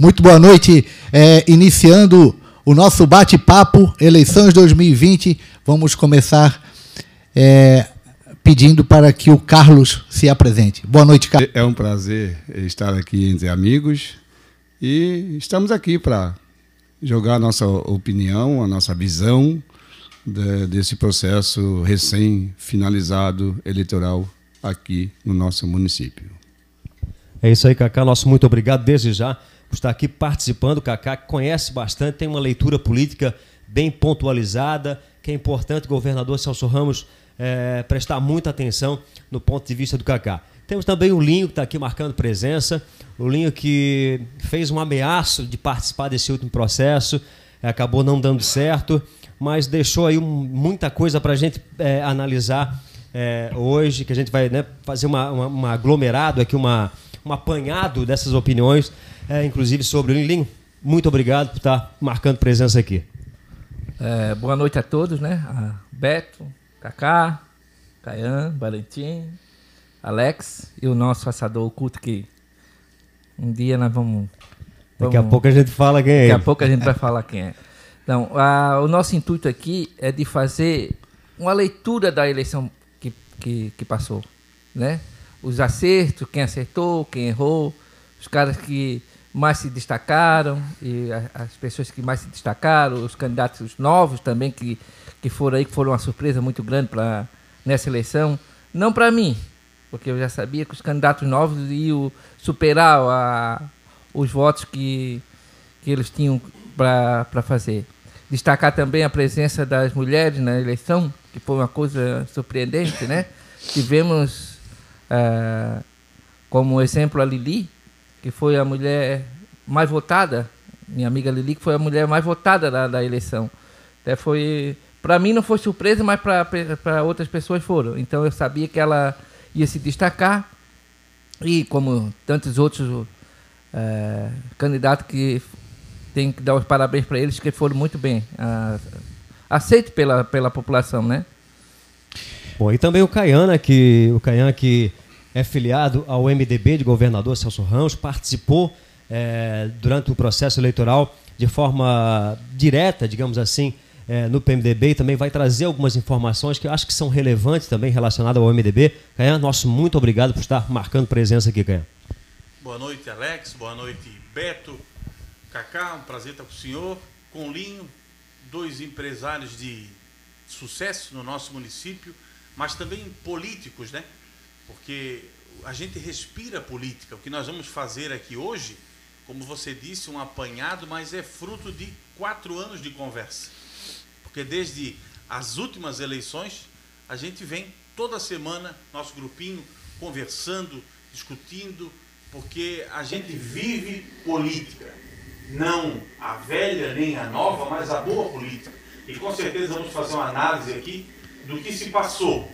Muito boa noite. É, iniciando o nosso bate-papo, eleições 2020. Vamos começar é, pedindo para que o Carlos se apresente. Boa noite, Carlos. É um prazer estar aqui entre amigos e estamos aqui para jogar a nossa opinião, a nossa visão de, desse processo recém-finalizado eleitoral aqui no nosso município. É isso aí, Cacá. Nosso muito obrigado desde já estar aqui participando. Cacá conhece bastante, tem uma leitura política bem pontualizada, que é importante o governador Celso Ramos é, prestar muita atenção no ponto de vista do Cacá. Temos também o Linho, que está aqui marcando presença. O Linho que fez um ameaço de participar desse último processo, acabou não dando certo, mas deixou aí um, muita coisa para a gente é, analisar é, hoje, que a gente vai né, fazer uma, uma, uma, aglomerado aqui, uma, um apanhado dessas opiniões, é, inclusive sobre o Linho. Muito obrigado por estar marcando presença aqui. É, boa noite a todos, né? A Beto, Cacá, Caian, Valentim, Alex e o nosso assador oculto que um dia nós vamos. Daqui a pouco a gente fala quem é. Daqui a pouco a gente vai falar quem é. Então, a, o nosso intuito aqui é de fazer uma leitura da eleição que, que, que passou, né? Os acertos, quem acertou, quem errou, os caras que mais se destacaram e as pessoas que mais se destacaram, os candidatos novos também que, que foram aí, que foram uma surpresa muito grande para nessa eleição. Não para mim, porque eu já sabia que os candidatos novos iam superar a, os votos que, que eles tinham para fazer. Destacar também a presença das mulheres na eleição, que foi uma coisa surpreendente, né? Tivemos uh, como exemplo a Lili, que foi a mulher mais votada, minha amiga Lili, que foi a mulher mais votada da, da eleição. Até foi, para mim não foi surpresa, mas para outras pessoas foram. Então eu sabia que ela ia se destacar e como tantos outros é, candidatos que tem que dar os parabéns para eles que foram muito bem aceitos pela, pela população, né? Bom, e também o Caiana, que o Caian que é filiado ao MDB de governador Celso Ramos, participou é, durante o processo eleitoral de forma direta, digamos assim, é, no PMDB e também vai trazer algumas informações que eu acho que são relevantes também relacionadas ao MDB. Caian, nosso muito obrigado por estar marcando presença aqui, Caian. Boa noite, Alex. Boa noite, Beto. Cacá, um prazer estar com o senhor. Com Linho, dois empresários de sucesso no nosso município, mas também políticos, né? Porque a gente respira política. O que nós vamos fazer aqui hoje, como você disse, um apanhado, mas é fruto de quatro anos de conversa porque desde as últimas eleições a gente vem toda semana, nosso grupinho, conversando, discutindo, porque a gente vive política. Não a velha nem a nova, mas a boa política. E com certeza vamos fazer uma análise aqui do que se passou.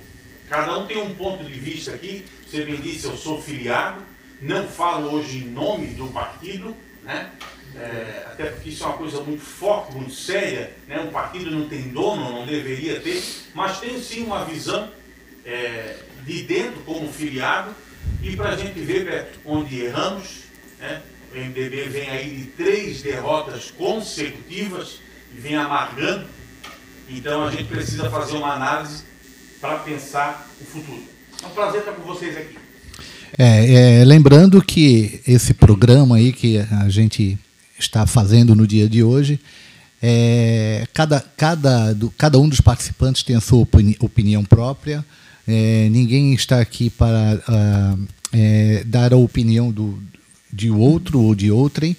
Cada um tem um ponto de vista aqui. Você bem disse, eu sou filiado, não falo hoje em nome do partido, né? é, até porque isso é uma coisa muito forte, muito séria, né? um partido não tem dono, não deveria ter, mas tem sim uma visão é, de dentro como filiado, e para a gente ver, Beto, onde erramos, né? o MDB vem aí de três derrotas consecutivas e vem amargando, então a gente precisa fazer uma análise para pensar o futuro. É um prazer estar com vocês aqui. É, é, lembrando que esse programa aí que a gente está fazendo no dia de hoje. É, cada, cada, do, cada um dos participantes tem a sua opini opinião própria. É, ninguém está aqui para uh, é, dar a opinião do, de outro ou de outrem,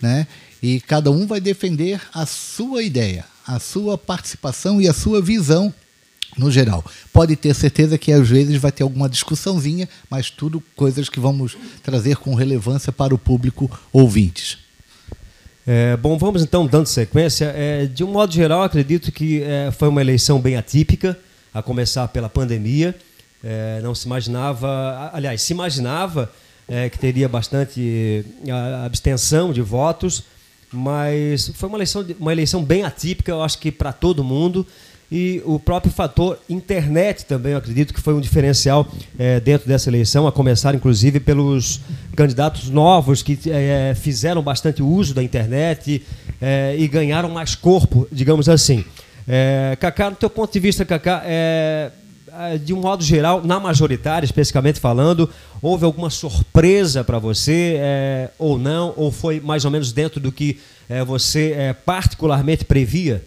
né? E cada um vai defender a sua ideia, a sua participação e a sua visão no geral. Pode ter certeza que às vezes vai ter alguma discussãozinha, mas tudo coisas que vamos trazer com relevância para o público ouvintes. É, bom, vamos então dando sequência. É, de um modo geral, acredito que é, foi uma eleição bem atípica, a começar pela pandemia. É, não se imaginava, aliás, se imaginava é, que teria bastante abstenção de votos, mas foi uma eleição, uma eleição bem atípica, eu acho que para todo mundo. E o próprio fator internet também, eu acredito que foi um diferencial é, dentro dessa eleição, a começar inclusive pelos candidatos novos que é, fizeram bastante uso da internet é, e ganharam mais corpo, digamos assim. É, Cacá, do teu ponto de vista, Cacá, de um modo geral, na majoritária, especificamente falando, houve alguma surpresa para você ou não? Ou foi mais ou menos dentro do que você particularmente previa?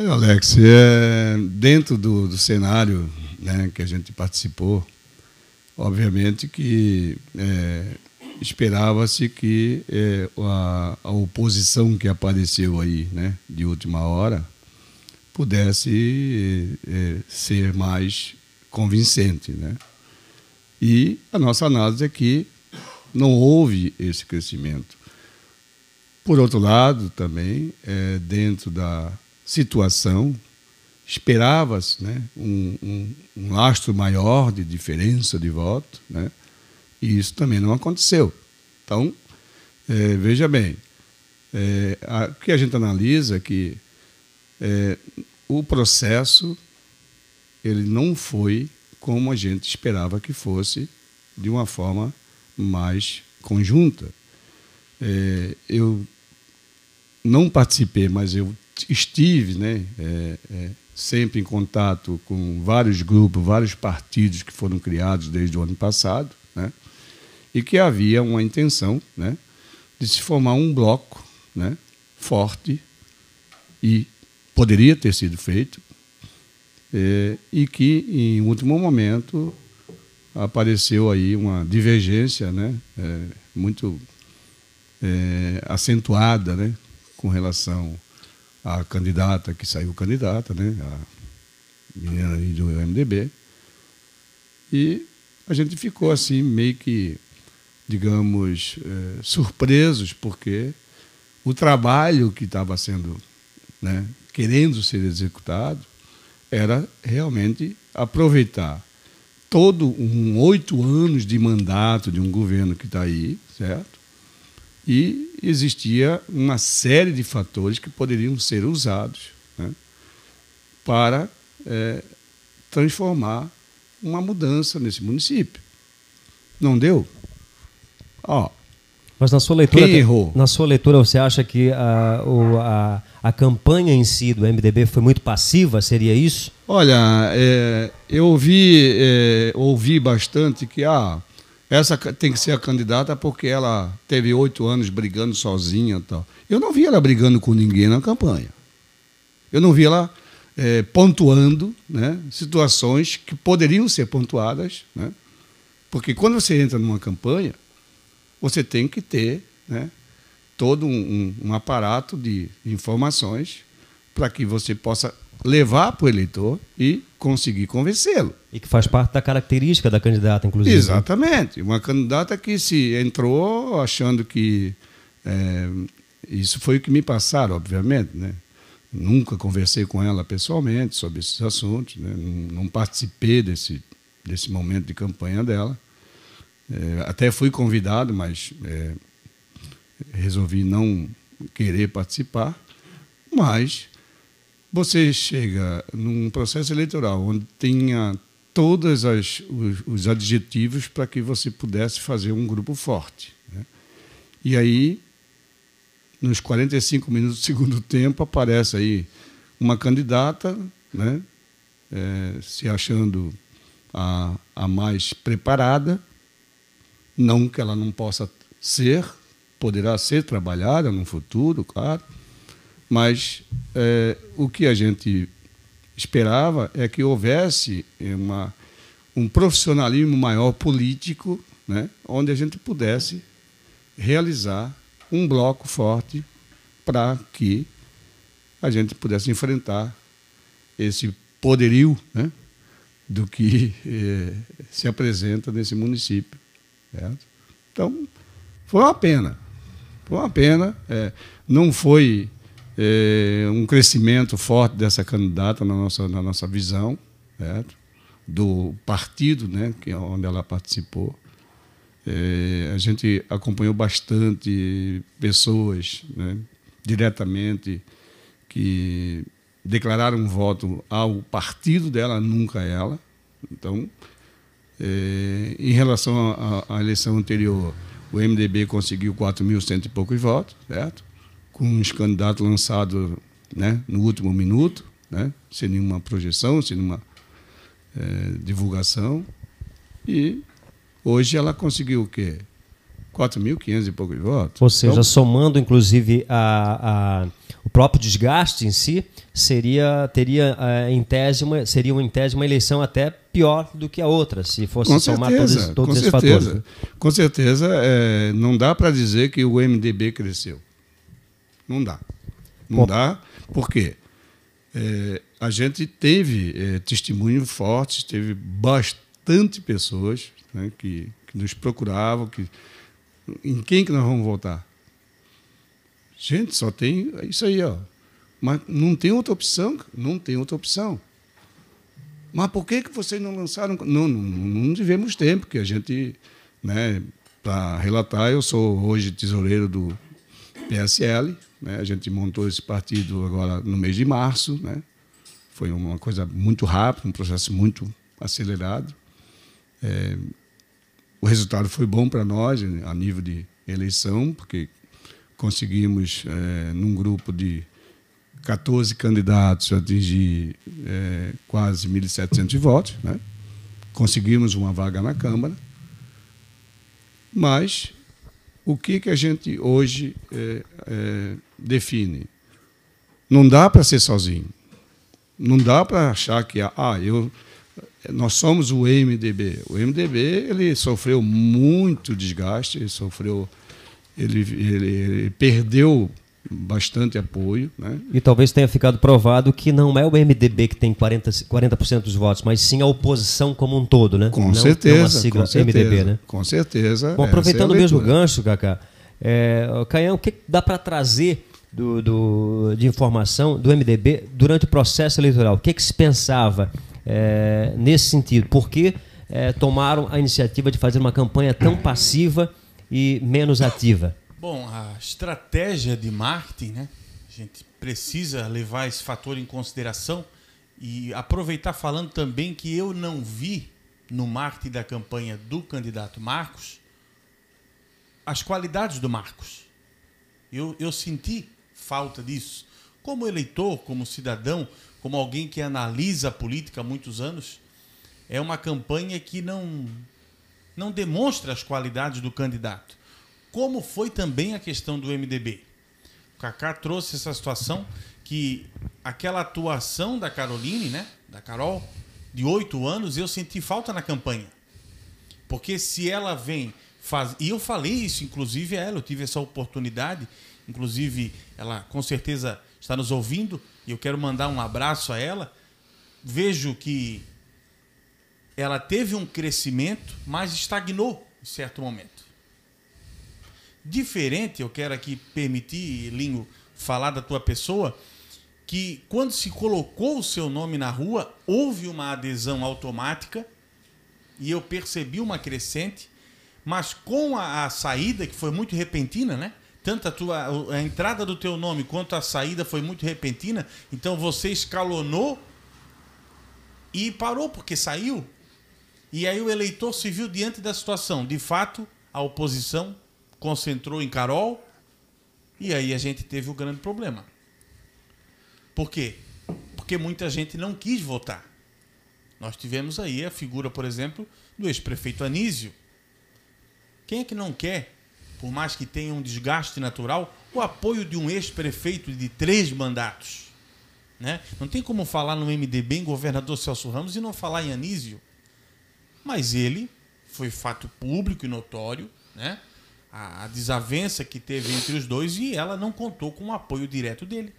Olha, Alex, é, dentro do, do cenário né, que a gente participou, obviamente que é, esperava-se que é, a, a, oposição que apareceu aí, né, de última hora, pudesse é, ser mais convincente, né? E a nossa análise é que não houve esse crescimento. Por outro lado, também, é, dentro da situação, esperava-se né, um, um, um, lastro maior de diferença de voto, né, e isso também não aconteceu. Então, é, veja bem, é, a, o que a gente analisa é que é, o processo ele não foi como a gente esperava que fosse, de uma forma mais conjunta. É, eu não participei, mas eu estive né, é, é, sempre em contato com vários grupos, vários partidos que foram criados desde o ano passado, né, e que havia uma intenção né, de se formar um bloco né, forte e poderia ter sido feito, é, e que, em último momento, apareceu aí uma divergência né, é, muito é, acentuada né, com relação à candidata que saiu candidata, né, a menina do MDB. E a gente ficou assim, meio que, digamos, é, surpresos, porque o trabalho que estava sendo, né, querendo ser executado, era realmente aproveitar todo um oito anos de mandato de um governo que está aí, certo? E existia uma série de fatores que poderiam ser usados né, para é, transformar uma mudança nesse município. Não deu? Ó, mas na sua leitura, Quem errou? na sua leitura, você acha que a, o, a, a campanha em si do MDB foi muito passiva? Seria isso? Olha, é, eu ouvi, é, ouvi bastante que ah, essa tem que ser a candidata porque ela teve oito anos brigando sozinha, tal. Eu não vi ela brigando com ninguém na campanha. Eu não vi ela é, pontuando, né, situações que poderiam ser pontuadas, né, porque quando você entra numa campanha você tem que ter né, todo um, um, um aparato de informações para que você possa levar para o eleitor e conseguir convencê-lo. E que faz parte da característica da candidata, inclusive. Exatamente. Uma candidata que se entrou achando que. É, isso foi o que me passaram, obviamente. Né? Nunca conversei com ela pessoalmente sobre esses assuntos, né? não, não participei desse, desse momento de campanha dela. É, até fui convidado, mas é, resolvi não querer participar. Mas você chega num processo eleitoral onde tenha todos os, os, adjetivos para que você pudesse fazer um grupo forte. Né? E aí, nos 45 minutos do segundo tempo, aparece aí uma candidata, né? É, se achando a, a mais preparada, não que ela não possa ser, poderá ser trabalhada no futuro, claro, mas é, o que a gente esperava é que houvesse uma, um profissionalismo maior político, né, onde a gente pudesse realizar um bloco forte para que a gente pudesse enfrentar esse poderio né, do que eh, se apresenta nesse município. Certo? Então, foi uma pena. Foi uma pena. É, não foi é, um crescimento forte dessa candidata na nossa, na nossa visão, certo? do partido né, que é onde ela participou. É, a gente acompanhou bastante pessoas né, diretamente que declarar um voto ao partido dela, nunca ela. Então, é, em relação à eleição anterior, o MDB conseguiu 4.100 e poucos votos, certo? Com os candidatos lançados né, no último minuto, né, sem nenhuma projeção, sem nenhuma é, divulgação. E hoje ela conseguiu o quê? 4.500 e poucos votos. Ou seja, então, somando inclusive a, a, o próprio desgaste em si, seria teria uh, em tese uma, seria uma, em tese uma eleição até pior do que a outra, se fosse somar certeza, todos, todos esses certeza, fatores. Com certeza, é, não dá para dizer que o MDB cresceu. Não dá. Não Bom, dá, por quê? É, a gente teve é, testemunhos fortes, teve bastante pessoas né, que, que nos procuravam, que em quem que nós vamos votar? Gente, só tem isso aí, ó. Mas não tem outra opção, não tem outra opção. Mas por que, que vocês não lançaram? Não, não, não tivemos tempo, porque a gente, né, para relatar, eu sou hoje tesoureiro do PSL, né, a gente montou esse partido agora no mês de março, né, foi uma coisa muito rápida, um processo muito acelerado. É, o resultado foi bom para nós a nível de eleição, porque conseguimos, é, num grupo de 14 candidatos, atingir é, quase 1.700 votos. Né? Conseguimos uma vaga na Câmara. Mas o que, que a gente hoje é, é, define? Não dá para ser sozinho. Não dá para achar que ah, eu nós somos o MDB. O MDB ele sofreu muito desgaste, ele sofreu, ele, ele, ele perdeu bastante apoio. Né? E talvez tenha ficado provado que não é o MDB que tem 40%, 40 dos votos, mas sim a oposição como um todo, né? Com não, certeza. Não a sigla certeza, MDB, né? Com certeza. Bom, aproveitando é o mesmo gancho, Cacá, é, Caião, o que dá para trazer do, do, de informação do MDB durante o processo eleitoral? O que, que se pensava? é, nesse sentido? Por que é, tomaram a iniciativa de fazer uma campanha tão passiva e menos ativa? Bom, a estratégia de marketing, né? A gente precisa levar esse fator em consideração e aproveitar falando também que eu não vi no marketing da campanha do candidato Marcos as qualidades do Marcos. Eu, eu senti falta disso. Como eleitor, como cidadão, como alguém que analisa a política há muitos anos, é uma campanha que não, não demonstra as qualidades do candidato. Como foi também a questão do MDB. O Kaká trouxe essa situação que aquela atuação da Caroline, né, da Carol, de oito anos, eu senti falta na campanha. Porque se ela vem faz... e eu falei isso inclusive a ela, eu tive essa oportunidade, inclusive ela com certeza está nos ouvindo, e eu quero mandar um abraço a ela. Vejo que ela teve um crescimento, mas estagnou em certo momento. Diferente, eu quero aqui permitir, Linho, falar da tua pessoa, que quando se colocou o seu nome na rua, houve uma adesão automática e eu percebi uma crescente, mas com a, a saída, que foi muito repentina, né? tanto a, tua, a entrada do teu nome quanto a saída foi muito repentina, então você escalonou e parou porque saiu. E aí o eleitor se viu diante da situação. De fato, a oposição concentrou em Carol e aí a gente teve o grande problema. Por quê? Porque muita gente não quis votar. Nós tivemos aí a figura, por exemplo, do ex-prefeito Anísio. Quem é que não quer por mais que tenha um desgaste natural, o apoio de um ex-prefeito de três mandatos. Né? Não tem como falar no MDB em governador Celso Ramos e não falar em Anísio. Mas ele foi fato público e notório, né? A, a desavença que teve entre os dois e ela não contou com o apoio direto dele.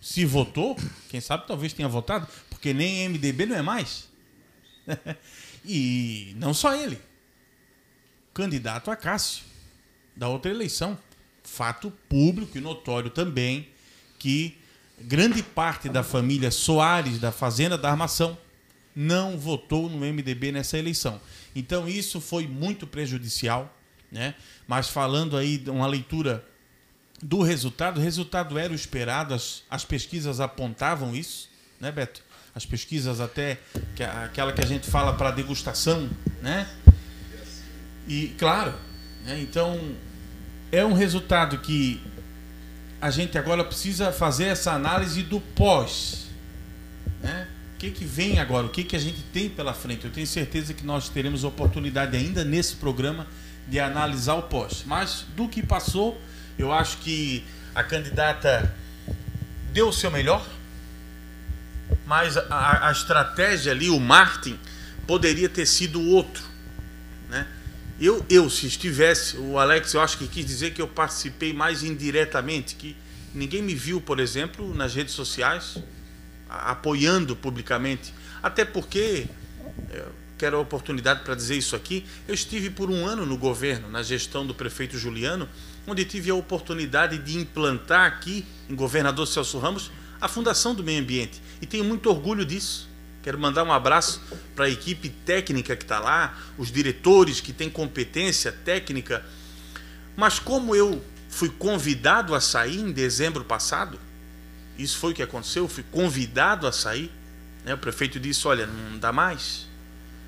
Se votou, quem sabe talvez tenha votado, porque nem MDB não é mais. e não só ele candidato a Cássio, da outra eleição. Fato público e notório também que grande parte da família Soares, da Fazenda da Armação, não votou no MDB nessa eleição. Então isso foi muito prejudicial, né? Mas falando aí de uma leitura do resultado. O resultado era o esperado, as, as pesquisas apontavam isso, né, Beto? As pesquisas até que aquela que a gente fala para degustação, né? E claro, né, então é um resultado que a gente agora precisa fazer essa análise do pós, né? O que, que vem agora? O que, que a gente tem pela frente? Eu tenho certeza que nós teremos oportunidade ainda nesse programa de analisar o pós. Mas do que passou, eu acho que a candidata deu o seu melhor, mas a, a estratégia ali, o marketing, poderia ter sido outro. Né? Eu, eu, se estivesse, o Alex, eu acho que quis dizer que eu participei mais indiretamente, que ninguém me viu, por exemplo, nas redes sociais, apoiando publicamente. Até porque é, quero a oportunidade para dizer isso aqui. Eu estive por um ano no governo, na gestão do prefeito Juliano, onde tive a oportunidade de implantar aqui, em governador Celso Ramos, a Fundação do Meio Ambiente. E tenho muito orgulho disso. Quero mandar um abraço para a equipe técnica que está lá, os diretores que têm competência técnica. Mas como eu fui convidado a sair em dezembro passado, isso foi o que aconteceu, eu fui convidado a sair. Né? O prefeito disse: Olha, não dá mais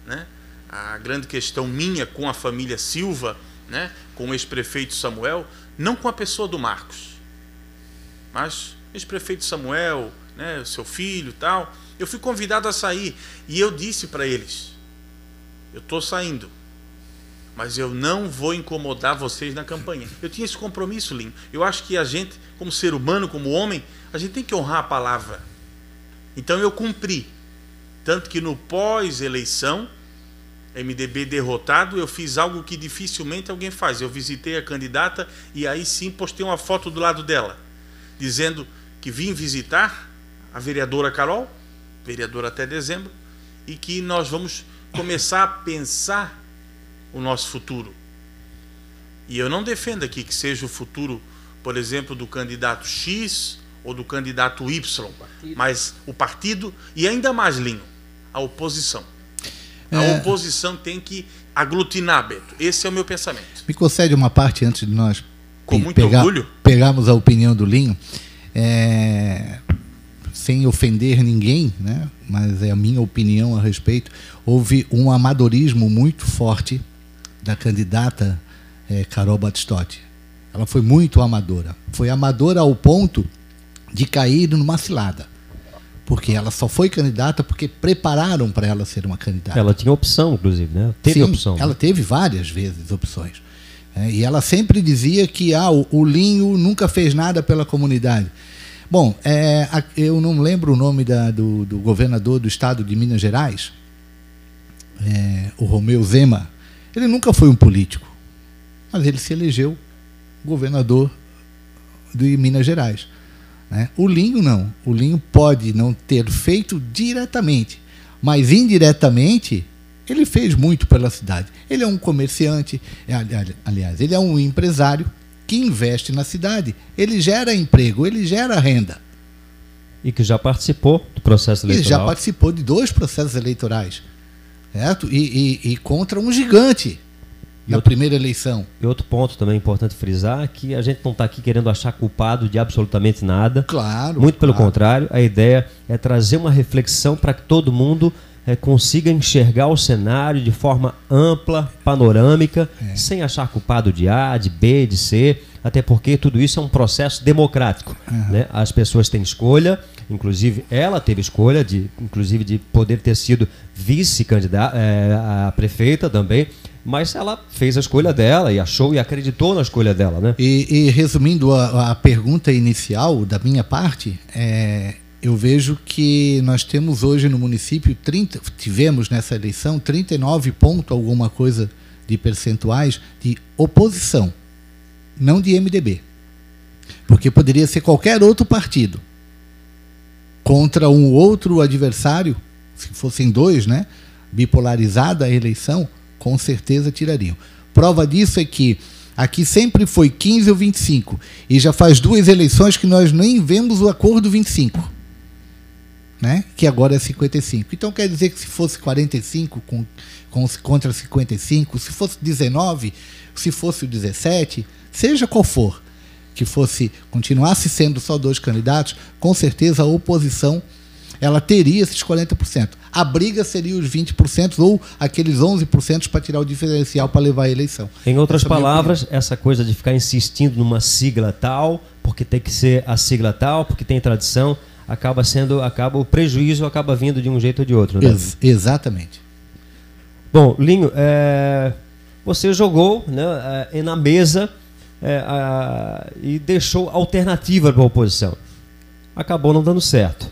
né? A grande questão minha com a família Silva, né? com o ex-prefeito Samuel, não com a pessoa do Marcos, mas ex-prefeito Samuel, né? seu filho tal. Eu fui convidado a sair e eu disse para eles: eu estou saindo, mas eu não vou incomodar vocês na campanha. Eu tinha esse compromisso, Lin. Eu acho que a gente, como ser humano, como homem, a gente tem que honrar a palavra. Então eu cumpri. Tanto que no pós-eleição, MDB derrotado, eu fiz algo que dificilmente alguém faz. Eu visitei a candidata e aí sim postei uma foto do lado dela, dizendo que vim visitar a vereadora Carol, vereadora até dezembro, e que nós vamos começar a pensar o nosso futuro. E eu não defendo aqui que seja o futuro, por exemplo, do candidato X ou do candidato Y, mas o partido e ainda mais, Linho, a oposição. A é... oposição tem que aglutinar, Beto. Esse é o meu pensamento. Me concede uma parte antes de nós Com muito pegar, orgulho. pegarmos a opinião do Linho. É, sem ofender ninguém, né? mas é a minha opinião a respeito, houve um amadorismo muito forte da candidata é, Carol Batistotti. Ela foi muito amadora. Foi amadora ao ponto de cair numa cilada. Porque ela só foi candidata porque prepararam para ela ser uma candidata. Ela tinha opção, inclusive, né? Teve Sim, opção. Ela né? teve várias vezes opções. É, e ela sempre dizia que ah, o, o, Linho nunca fez nada pela comunidade. Bom, é, eu não lembro o nome da, do, do, governador do estado de Minas Gerais, é, o Romeu Zema. Ele nunca foi um político, mas ele se elegeu governador de Minas Gerais. Né? O Linho não. O Linho pode não ter feito diretamente, mas indiretamente ele fez muito pela cidade. Ele é um comerciante, é, aliás, ele é um empresário que investe na cidade. Ele gera emprego, ele gera renda. E que já participou do processo eleitoral. Ele já participou de dois processos eleitorais. Certo? E, e, e contra um gigante na outro, primeira eleição. E outro ponto também importante frisar que a gente não está aqui querendo achar culpado de absolutamente nada. Claro. Muito pelo claro. contrário, a ideia é trazer uma reflexão para que todo mundo é, consiga enxergar o cenário de forma ampla, panorâmica, é. sem achar culpado de A, de B, de C, até porque tudo isso é um processo democrático. Uhum. Né? As pessoas têm escolha, inclusive ela teve escolha de, inclusive de poder ter sido vice-candidata é, a prefeita também mas ela fez a escolha dela e achou e acreditou na escolha dela, né? E, e resumindo a, a, pergunta inicial da minha parte, é, eu vejo que nós temos hoje no município 30, tivemos nessa eleição 39 ponto alguma coisa de percentuais de oposição, não de MDB, porque poderia ser qualquer outro partido contra um outro adversário, se fossem dois, né? Bipolarizada a eleição com certeza tirariam. Prova disso é que aqui sempre foi 15 ou 25, e já faz duas eleições que nós nem vemos o acordo 25. Né? que agora é 55. Então quer dizer que se fosse 45 com, com, contra 55, se fosse 19, se fosse o 17, seja qual for, que fosse continuasse sendo só dois candidatos, com certeza a oposição ela teria esses 40%. A briga seria os 20% ou aqueles 11% para tirar o diferencial para levar a eleição. Em outras essa é palavras, essa coisa de ficar insistindo numa sigla tal, porque tem que ser a sigla tal, porque tem tradição, acaba sendo, acaba o prejuízo acaba vindo de um jeito ou de outro. Né? Ex exatamente. Bom, Linho, é, você jogou né, é, na mesa é, a, e deixou alternativa para a oposição. Acabou não dando certo.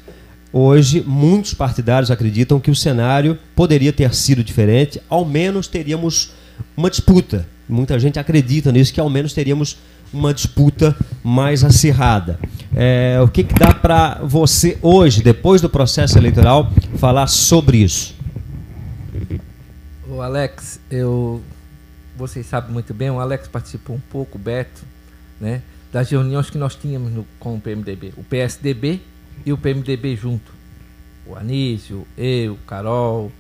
Hoje, muitos partidários acreditam que o cenário poderia ter sido diferente, ao menos teríamos uma disputa. Muita gente acredita nisso, que ao menos teríamos uma disputa mais acirrada. É, o que, que dá para você hoje, depois do processo eleitoral, falar sobre isso? O Alex, eu vocês sabem muito bem, o Alex participou um pouco, o Beto, né, das reuniões que nós tínhamos no, com o PMDB. O PSDB e o PMDB junto. O Anísio, eu, Carol,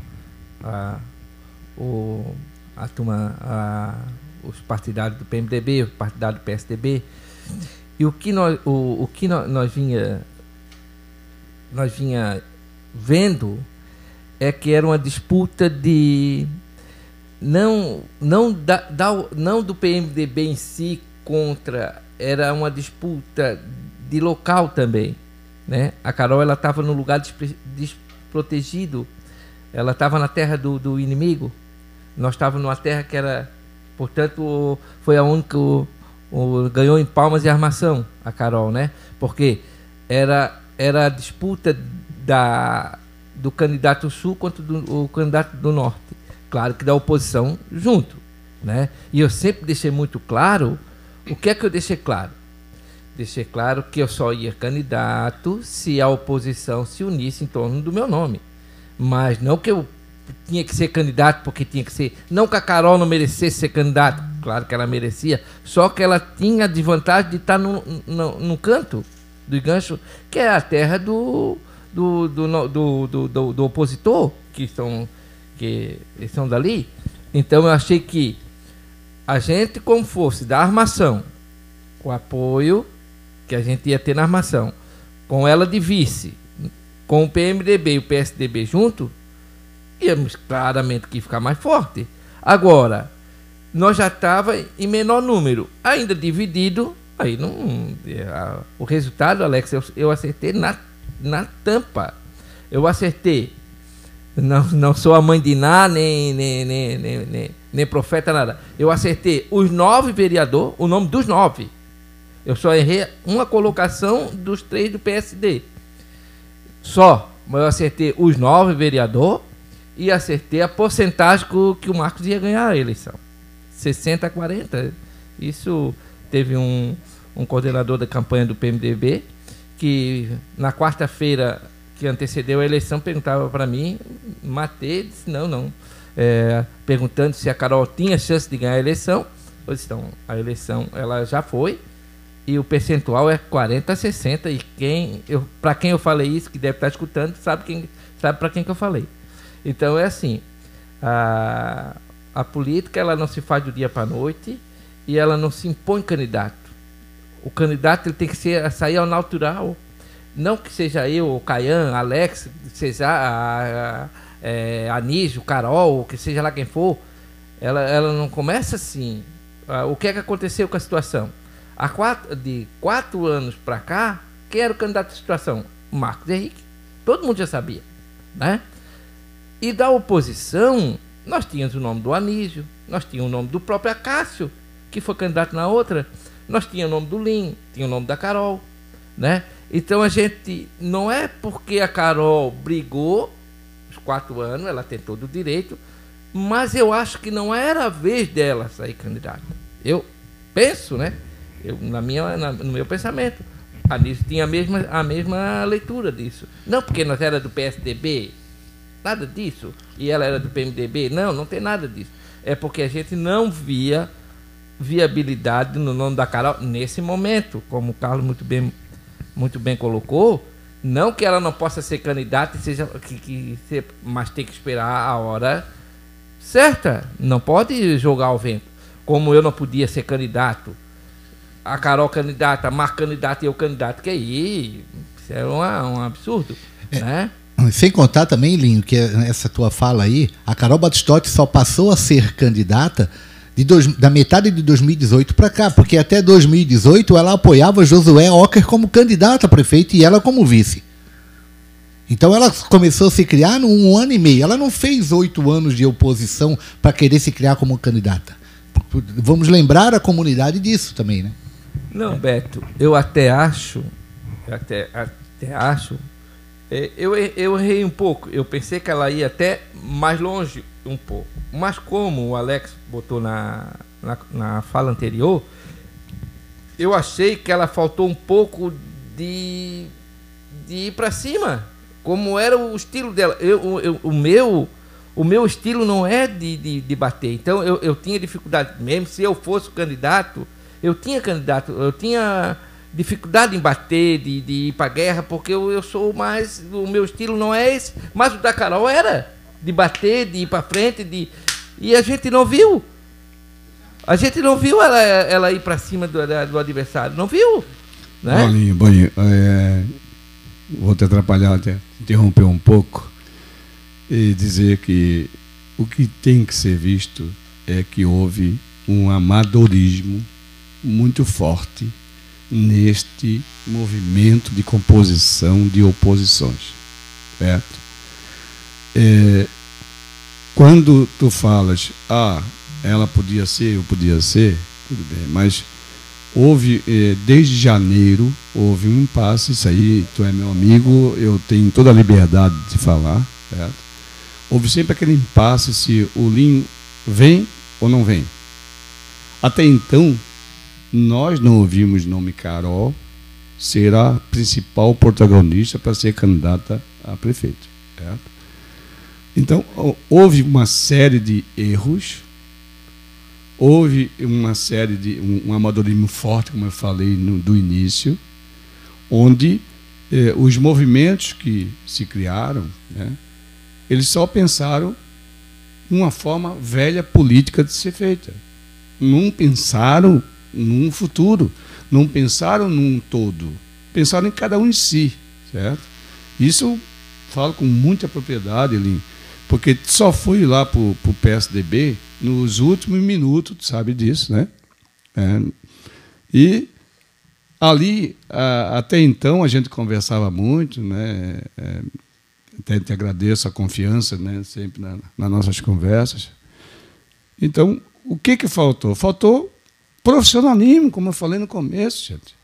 a, o, a turma, a, os partidários do PMDB, o partidário do PSDB. E o que nós, o, o que nós, nós vinha nós vinha vendo é que era uma disputa de não não da, da, não do PMDB em si contra era uma disputa de local também né? A Carol ela estava no lugar desprotegido. Ela estava na terra do, do inimigo. Nós estávamos numa terra que era portanto foi a única o, o, ganhou em palmas e armação a Carol né? Porque era era a disputa da do candidato sul contra do, candidato do norte. Claro que da oposição junto, né? E eu sempre deixei muito claro, o que é que eu deixei claro? Deixei claro que eu só ia candidato se a oposição se unisse em torno do meu nome. Mas não que eu tinha que ser candidato porque tinha que ser. Não que a Carol não merecesse ser candidato, claro que ela merecia, só que ela tinha a desvantagem de estar no, no, no canto do gancho, que é a terra do, do, do, do, do, do, opositor, que estão porque eles são dali. Então eu achei que a gente, como fosse da armação, com apoio que a gente ia ter na armação, com ela de vice, com o PMDB e o PSDB junto, íamos claramente que ficar mais forte. Agora, nós já estava em menor número, ainda dividido, aí não. o resultado, Alex, eu, eu acertei na, na tampa. Eu acertei não, não sou a mãe de Ná, nem, nem, nem, nem, nem, profeta, nada. Eu acertei os nove vereadores, o nome dos nove. Eu só errei uma colocação dos três do PSD. Só. Mas eu acertei os nove vereadores e acertei a porcentagem que o Marcos ia ganhar a eleição. 60 a 40. Isso teve um, um coordenador da campanha do PMDB que na quarta-feira que antecedeu a eleição perguntava para mim, matei, disse não, não. É, perguntando se a Carol tinha chance de ganhar a eleição. Disse, então, a eleição ela já foi e o percentual é 40 a 60 e quem eu para quem eu falei isso que deve estar escutando sabe quem sabe para quem que eu falei então é assim a, a política ela não se faz do dia para a noite e ela não se impõe candidato o candidato ele tem que ser sair ao natural não que seja eu, o Caian, Alex, seja a, a, é, Anísio, Carol, que seja lá quem for, ela, ela não começa assim. Ah, o que é que aconteceu com a situação? Há quatro, de quatro anos para cá, quem era o candidato à situação? Marcos Henrique. Todo mundo já sabia. Né? E da oposição, nós tínhamos o nome do Anísio, nós tínhamos o nome do próprio Acácio, que foi candidato na outra, nós tínhamos o nome do Lim, tinha o nome da Carol. Né? Então a gente não é porque a Carol brigou os quatro anos, ela tem todo o direito, mas eu acho que não era a vez dela sair candidata. Eu penso, né? Eu, na minha, na, no meu pensamento. A Nisso tinha a mesma, a mesma leitura disso. Não porque nós era do PSDB, nada disso. E ela era do PMDB, não, não tem nada disso. É porque a gente não via viabilidade no nome da Carol nesse momento, como o Carlos muito bem muito bem colocou, não que ela não possa ser candidata, seja, que, que, mas tem que esperar a hora certa. Não pode jogar ao vento. Como eu não podia ser candidato a Carol candidata, a Mar candidata e eu candidato. Que aí, isso é uma, um absurdo, é. né? Sem contar também, Linho, que essa tua fala aí, a Carol Batistotti só passou a ser candidata dois, da metade de 2018 para cá, porque até 2018 ela apoiava Josué Ocker como candidato a prefeito e ela como vice. Então ela começou a se criar num ano e meio. Ela não fez oito anos de oposição para querer se criar como candidata. Vamos lembrar a comunidade disso também, né? Não, Beto, eu até acho, até, até acho é, eu, eu errei um pouco. Eu pensei que ela ia até mais longe um pouco. Mas como o Alex botou na, na, na fala anterior, eu achei que ela faltou um pouco de, de ir para cima. Como era o estilo dela. Eu, eu, o, meu, o meu estilo não é de, de, de bater. Então eu, eu tinha dificuldade mesmo. Se eu fosse o candidato, eu tinha candidato, eu tinha dificuldade em bater, de, de ir para guerra, porque eu, eu sou mais. O meu estilo não é esse. Mas o da Carol era de bater, de ir para frente, de. E a gente não viu. A gente não viu ela, ela ir para cima do, do, adversário, não viu? Né? Boninho, Boninho, é, vou te atrapalhar, até interromper um pouco e dizer que o que tem que ser visto é que houve um amadorismo muito forte neste movimento de composição de oposições. Certo? É, quando tu falas, ah, ela podia ser, eu podia ser, tudo bem, mas houve, é, desde janeiro, houve um impasse, isso aí, tu é meu amigo, eu tenho toda a liberdade de falar, certo? Houve sempre aquele impasse se o Linho vem ou não vem. Até então, nós não ouvimos nome Carol ser a principal protagonista para ser candidata a prefeito. Certo? Então, houve uma série de erros, houve uma série de um, um amadorismo forte, como eu falei no, do início, onde eh, os movimentos que se criaram, né, eles só pensaram uma forma velha política de ser feita. Não pensaram num futuro. Não pensaram num todo, pensaram em cada um em si, certo? Isso eu falo com muita propriedade, Elim, porque só fui lá para o PSDB nos últimos minutos, sabe disso, né? É, e ali, a, até então, a gente conversava muito, né? É, até te agradeço a confiança, né? Sempre na, nas nossas conversas. Então, o que, que faltou? Faltou Profissionalismo, como eu falei no começo, gente.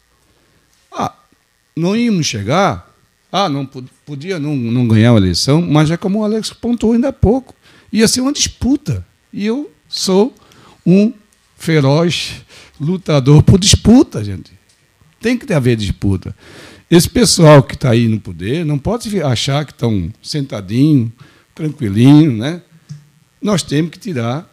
Ah, não íamos chegar. Ah, não podia não, não ganhar a eleição, mas é como o Alex pontuou ainda há pouco. Ia ser uma disputa. E eu sou um feroz lutador por disputa, gente. Tem que haver disputa. Esse pessoal que está aí no poder não pode achar que estão sentadinho, tranquilinho, né? Nós temos que tirar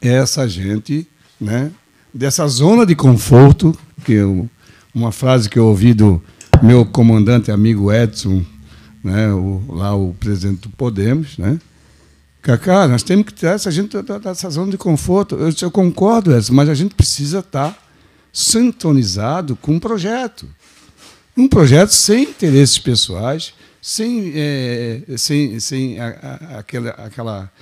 essa gente, né, dessa zona de conforto, que eu, uma frase que eu ouvi do meu comandante amigo Edson, né, o, lá o presidente do Podemos, né? Cacá, nós temos que tirar essa gente dessa zona de conforto. Eu, eu concordo, Edson, mas a gente precisa estar sintonizado com um projeto. Um projeto sem interesses pessoais, sem, é, sem, sem a, a, aquela, aquela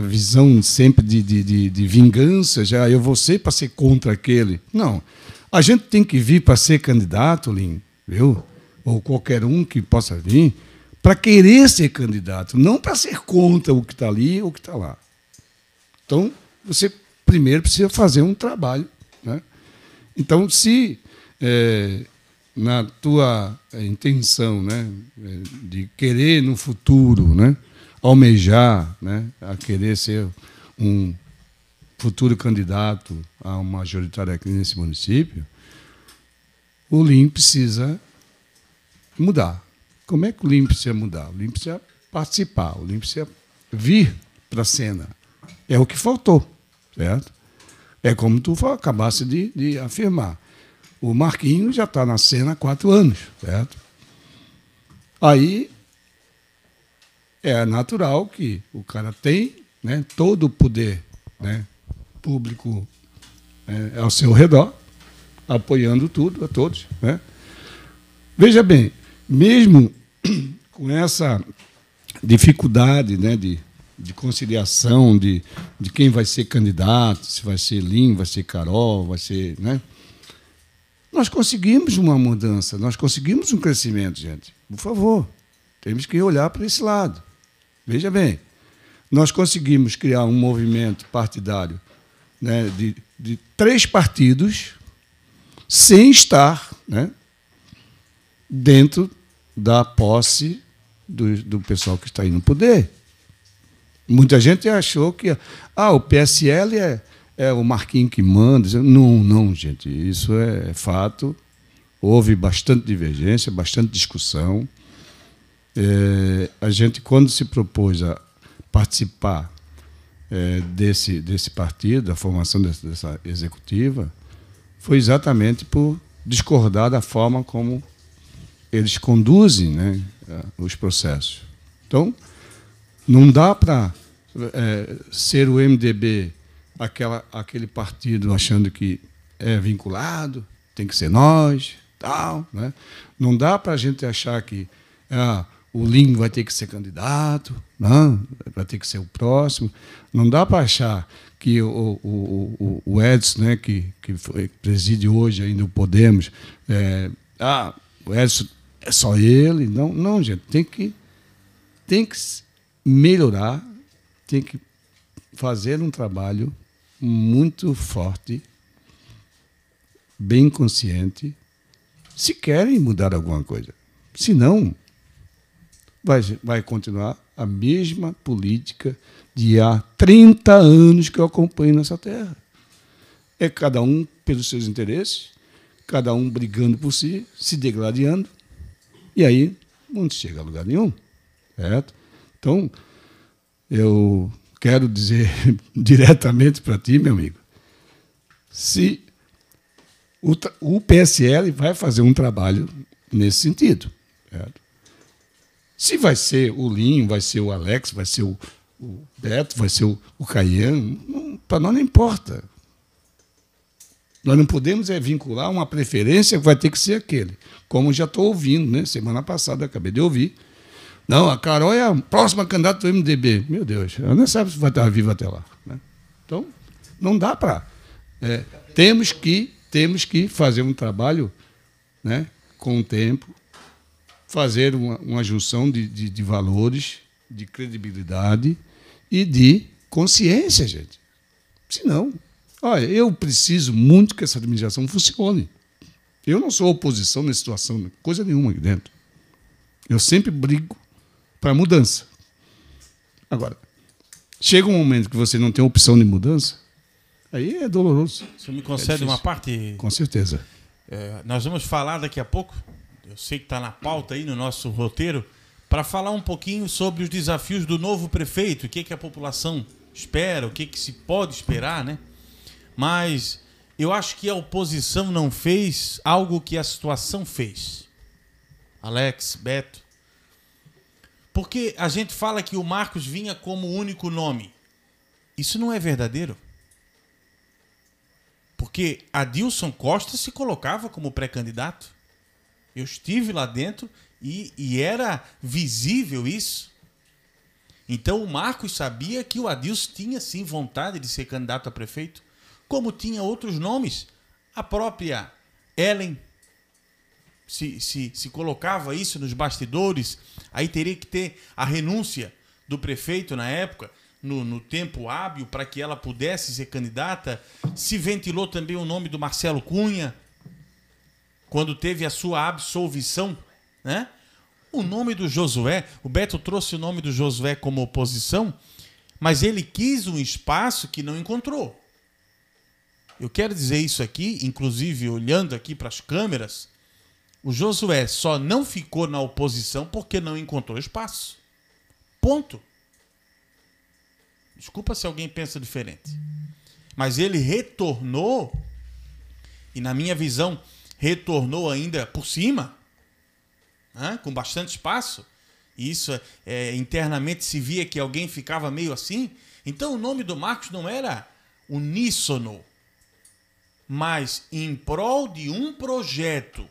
visão sempre de, de, de, de vingança, já eu vou ser para ser contra aquele. Não. A gente tem que vir para ser candidato, Lin, viu? Ou qualquer um que possa vir, para querer ser candidato, não para ser contra o que está ali ou o que está lá. Então, você primeiro precisa fazer um trabalho. Né? Então, se é, na tua intenção né, de querer no futuro, né, almejar, né, a querer ser um futuro candidato a uma majoritária aqui nesse município, o LIM precisa mudar. Como é que o LIM precisa mudar? O LIM precisa participar, o LIM precisa vir para a cena. É o que faltou, certo? É como tu acabaste de, de afirmar. O Marquinhos já está na cena há quatro anos, certo? Aí é natural que o cara tem né, todo o poder né, público é, ao seu redor, apoiando tudo a todos. Né? Veja bem, mesmo com essa dificuldade né, de, de conciliação de, de quem vai ser candidato, se vai ser Lim, vai ser Carol, vai ser. Né? Nós conseguimos uma mudança, nós conseguimos um crescimento, gente. Por favor, temos que olhar para esse lado. Veja bem, nós conseguimos criar um movimento partidário né, de, de três partidos sem estar né, dentro da posse do, do pessoal que está aí no poder. Muita gente achou que ah, o PSL é, é o Marquinho que manda. Não, não, gente, isso é fato. Houve bastante divergência, bastante discussão. É, a gente, quando se propôs a participar é, desse, desse partido, da formação dessa, dessa executiva, foi exatamente por discordar da forma como eles conduzem né, os processos. Então, não dá para é, ser o MDB aquela, aquele partido achando que é vinculado, tem que ser nós, tal. Né? Não dá para a gente achar que ah, o Lin vai ter que ser candidato, não, vai ter que ser o próximo. Não dá para achar que o, o, o, Edson, né, que, que preside hoje ainda o Podemos, é, ah, o Edson é só ele. Não, não, gente, tem que, tem que melhorar, tem que fazer um trabalho muito forte, bem consciente, se querem mudar alguma coisa. Se não, vai, vai continuar a mesma política de há 30 anos que eu acompanho nessa terra. É cada um pelos seus interesses, cada um brigando por si, se degladiando, e aí não chega a lugar nenhum. Certo? Então, eu quero dizer diretamente para ti, meu amigo, se o, PSL vai fazer um trabalho nesse sentido. Certo? Se vai ser o Linho, vai ser o Alex, vai ser o, Beto, vai ser o, o Caian, para nós não importa. Nós não podemos é vincular uma preferência que vai ter que ser aquele. Como já estou ouvindo, né? Semana passada acabei de ouvir. Não, a Carol é a próxima candidata do MDB. Meu Deus, ela não sabe se vai estar viva até lá. Né? Então, não dá para. É, temos que temos que fazer um trabalho né, com o tempo, fazer uma, uma junção de, de, de, valores, de credibilidade e de consciência, gente. Senão, olha, eu preciso muito que essa administração funcione. Eu não sou oposição nessa situação, coisa nenhuma aqui dentro. Eu sempre brigo para mudança. Agora, chega um momento que você não tem opção de mudança, aí é doloroso. Você me concede é uma parte? Com certeza. É, nós vamos falar daqui a pouco eu sei que está na pauta aí no nosso roteiro, para falar um pouquinho sobre os desafios do novo prefeito, o que, que a população espera, o que, que se pode esperar, né? Mas eu acho que a oposição não fez algo que a situação fez. Alex, Beto. Porque a gente fala que o Marcos vinha como único nome. Isso não é verdadeiro. Porque Adilson Costa se colocava como pré-candidato. Eu estive lá dentro e, e era visível isso. Então o Marcos sabia que o Adilson tinha sim vontade de ser candidato a prefeito, como tinha outros nomes. A própria Ellen se, se, se colocava isso nos bastidores, aí teria que ter a renúncia do prefeito na época, no, no tempo hábil, para que ela pudesse ser candidata. Se ventilou também o nome do Marcelo Cunha, quando teve a sua absolvição, né? O nome do Josué, o Beto trouxe o nome do Josué como oposição, mas ele quis um espaço que não encontrou. Eu quero dizer isso aqui, inclusive olhando aqui para as câmeras, o Josué só não ficou na oposição porque não encontrou espaço. Ponto. Desculpa se alguém pensa diferente. Mas ele retornou, e na minha visão, retornou ainda por cima, né, com bastante espaço. E isso é, internamente se via que alguém ficava meio assim. Então o nome do Marcos não era uníssono, mas em prol de um projeto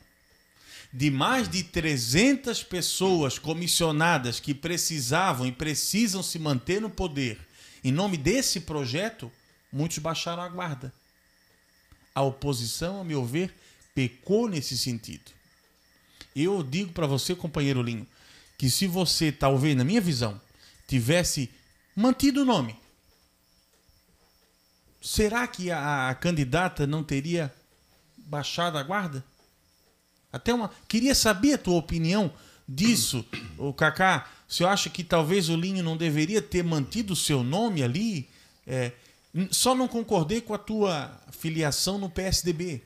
de mais de 300 pessoas comissionadas que precisavam e precisam se manter no poder, em nome desse projeto, muitos baixaram a guarda. A oposição, a meu ver, pecou nesse sentido. Eu digo para você, companheiro Linho, que se você, talvez, na minha visão, tivesse mantido o nome, será que a, a candidata não teria baixado a guarda? Até uma. Queria saber a tua opinião disso, o Kaká. Você acha que talvez o Linho não deveria ter mantido o seu nome ali? É, só não concordei com a tua filiação no PSDB.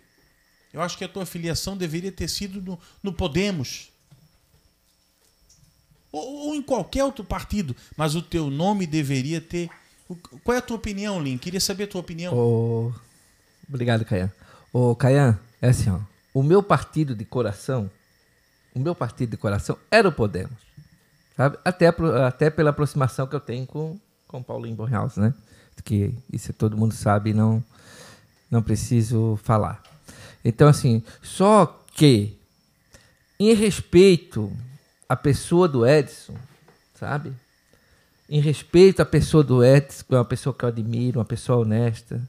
Eu acho que a tua filiação deveria ter sido no, no Podemos. Ou, ou, em qualquer outro partido. Mas o teu nome deveria ter. Qual é a tua opinião, Lin? Queria saber a tua opinião. Oh, obrigado, Caian. Ô, oh, Caian, é assim, ó o meu partido de coração, o meu partido de coração era o Podemos. Sabe? Até, até pela aproximação que eu tenho com, com Paulinho Bornhaus, né? Que isso todo mundo sabe, não não preciso falar. Então, assim, só que em respeito à pessoa do Edson, sabe? Em respeito à pessoa do Edson, que é uma pessoa que eu admiro, uma pessoa honesta,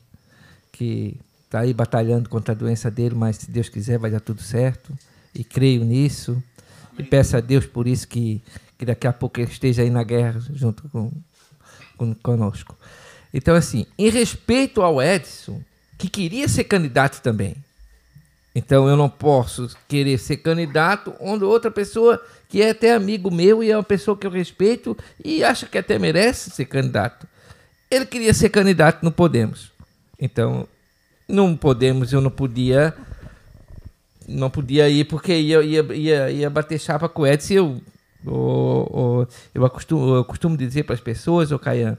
que está aí batalhando contra a doença dele, mas se Deus quiser vai dar tudo certo. E creio nisso. E peço a Deus por isso que, que daqui a pouco ele esteja aí na guerra junto com, com, conosco. Então, assim, em respeito ao Edson, que queria ser candidato também. Então eu não posso querer ser candidato onde outra pessoa que é até amigo meu e é uma pessoa que eu respeito e acha que até merece ser candidato. Ele queria ser candidato no Podemos. Então não podemos, eu não podia. Não podia ir porque ia, ia, ia, ia bater chapa com o Edson. Eu, eu, eu, costumo, eu costumo dizer para as pessoas, ô Caian,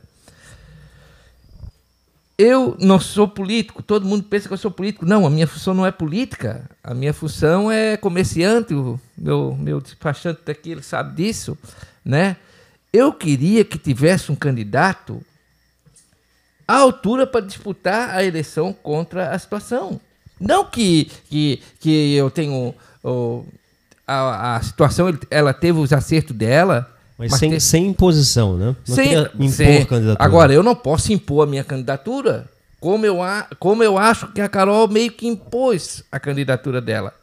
eu não sou político, todo mundo pensa que eu sou político. Não, a minha função não é política. A minha função é comerciante. O meu, meu despachante daqui ele sabe disso. Né? Eu queria que tivesse um candidato à altura para disputar a eleição contra a situação. Não que, que, que eu tenho. A, a situação, ela teve os acertos dela. Mas, mas sem, teve... sem imposição, né? Não sem, impor sem... candidatura. Agora, eu não posso impor a minha candidatura como eu, como eu acho que a Carol meio que impôs a candidatura dela.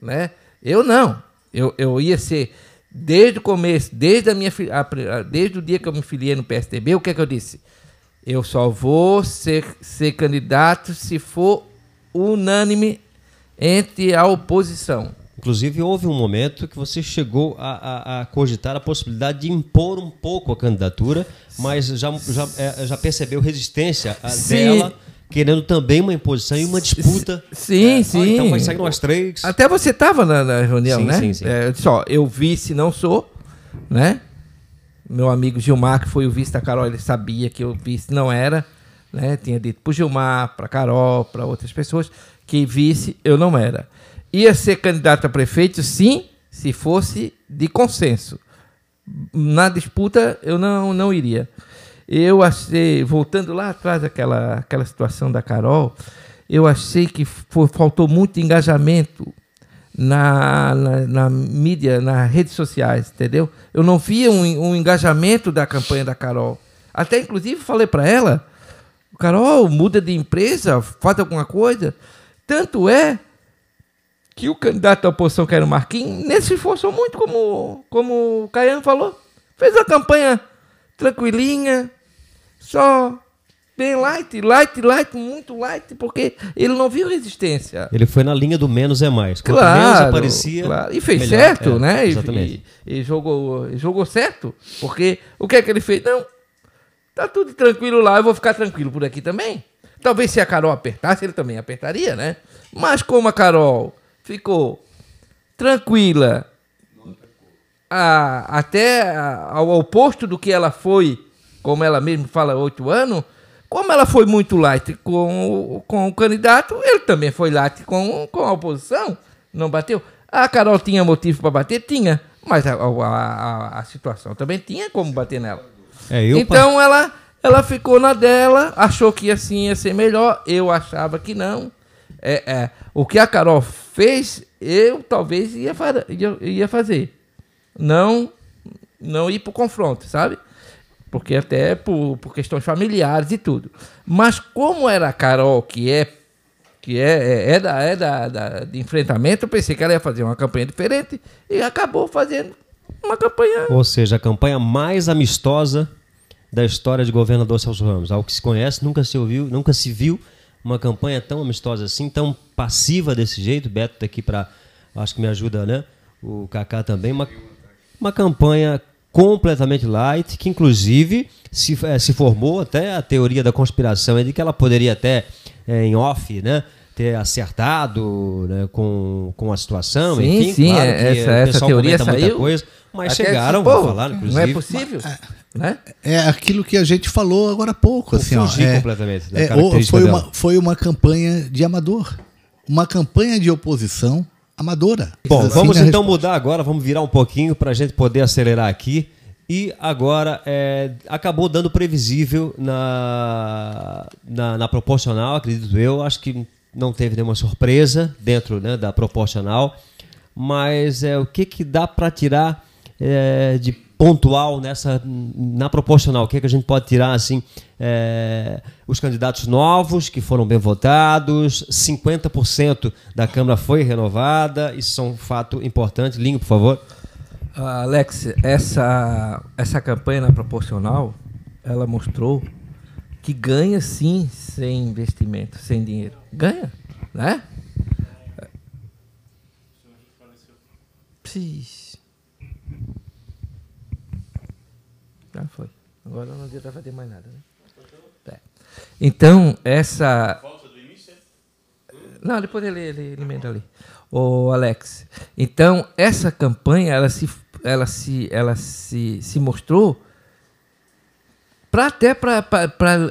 Né? Eu não. Eu, eu ia ser, desde o começo, desde, a minha, desde o dia que eu me filiei no PSDB, o que é que eu disse? Eu só vou ser, ser candidato se for unânime entre a oposição. Inclusive, houve um momento que você chegou a, a, a, cogitar a possibilidade de impor um pouco a candidatura, mas já, já, é, já percebeu resistência dela, querendo também uma imposição e uma disputa. Sim, é, sim. então vai sair nós três. Até você estava na, na, reunião, sim, né? Sim, sim. É, só, eu vi se não sou, né? meu amigo Gilmar, que foi o vice da Carol, ele sabia que o vice não era, né? Tinha dito para Gilmar, para Carol, para outras pessoas, que vice eu não era. Ia ser candidato a prefeito, sim, se fosse de consenso. Na disputa eu não, não iria. Eu achei, voltando lá atrás aquela aquela situação da Carol, eu achei que foi, faltou muito engajamento na, na, na, mídia, nas redes sociais, entendeu? Eu não via um, um engajamento da campanha da Carol. Até, inclusive, falei para ela, Carol, muda de empresa, faz alguma coisa. Tanto é que o candidato da oposição, que era o Marquinhos, nem se esforçou muito, como, como o Caiano falou. Fez a campanha tranquilinha, só Bem light, light, light, muito light, porque ele não viu resistência. Ele foi na linha do menos é mais. Quanto claro, menos aparecia. Claro. E fez melhor. certo, é, né? Exatamente. E, e, jogou, e jogou certo. Porque o que é que ele fez? Não, tá tudo tranquilo lá, eu vou ficar tranquilo por aqui também. Talvez se a Carol apertasse, ele também apertaria, né? Mas como a Carol ficou tranquila, a, até ao oposto do que ela foi, como ela mesma fala, oito anos como ela foi muito light com, com o candidato, ele também foi light com, com a oposição. Não bateu. A Carol tinha motivo para bater? Tinha. Mas a, a, a, situação também tinha como bater nela. É, então ela, ela ficou na dela, achou que assim ia ser melhor. Eu achava que não. É, é, o que a Carol fez, eu talvez ia, ia, ia fazer. Não, não ir para o confronto, sabe? Porque até por, por questões familiares e tudo. Mas como era a Carol, que é que é, é, é, da, é da, da, de enfrentamento, eu pensei que ela ia fazer uma campanha diferente e acabou fazendo uma campanha. Ou seja, a campanha mais amistosa da história de governador Celso Ramos. Ao que se conhece, nunca se ouviu, nunca se viu uma campanha tão amistosa assim, tão passiva desse jeito. Beto está aqui para, acho que me ajuda, né? O Kaká também. Uma, uma campanha completamente light, que inclusive se, é, se formou até a teoria da conspiração é de que ela poderia até é, em off, né? ter acertado né, com, com a situação, sim, enfim, sim, claro é, essa, essa teoria saiu, coisa, mas chegaram, vou falar, inclusive. Não é possível, é, né? É aquilo que a gente falou agora há pouco, assim, ó, é, completamente é, foi uma foi uma campanha de amador, uma campanha de oposição amadora. Bom, assim, vamos então resposta. mudar agora, vamos virar um pouquinho para a gente poder acelerar aqui. E agora é, acabou dando previsível na, na, na, proporcional, acredito eu. Acho que não teve nenhuma surpresa dentro né, da proporcional. Mas é, o que, que dá para tirar é, de pontual nessa na proporcional? O que, que a gente pode tirar assim? É, os candidatos novos que foram bem votados, 50% da Câmara foi renovada, isso é um fato importante. Linho, por favor. Alex, essa, essa campanha na proporcional, ela mostrou que ganha sim sem investimento, sem dinheiro. Ganha, né? Psis. Já foi. Agora não adianta fazer mais nada, né? É. Então, essa. Não, depois ele, ele, ele emenda ali. O Alex. Então, essa campanha, ela se ela se, ela se, se mostrou para até para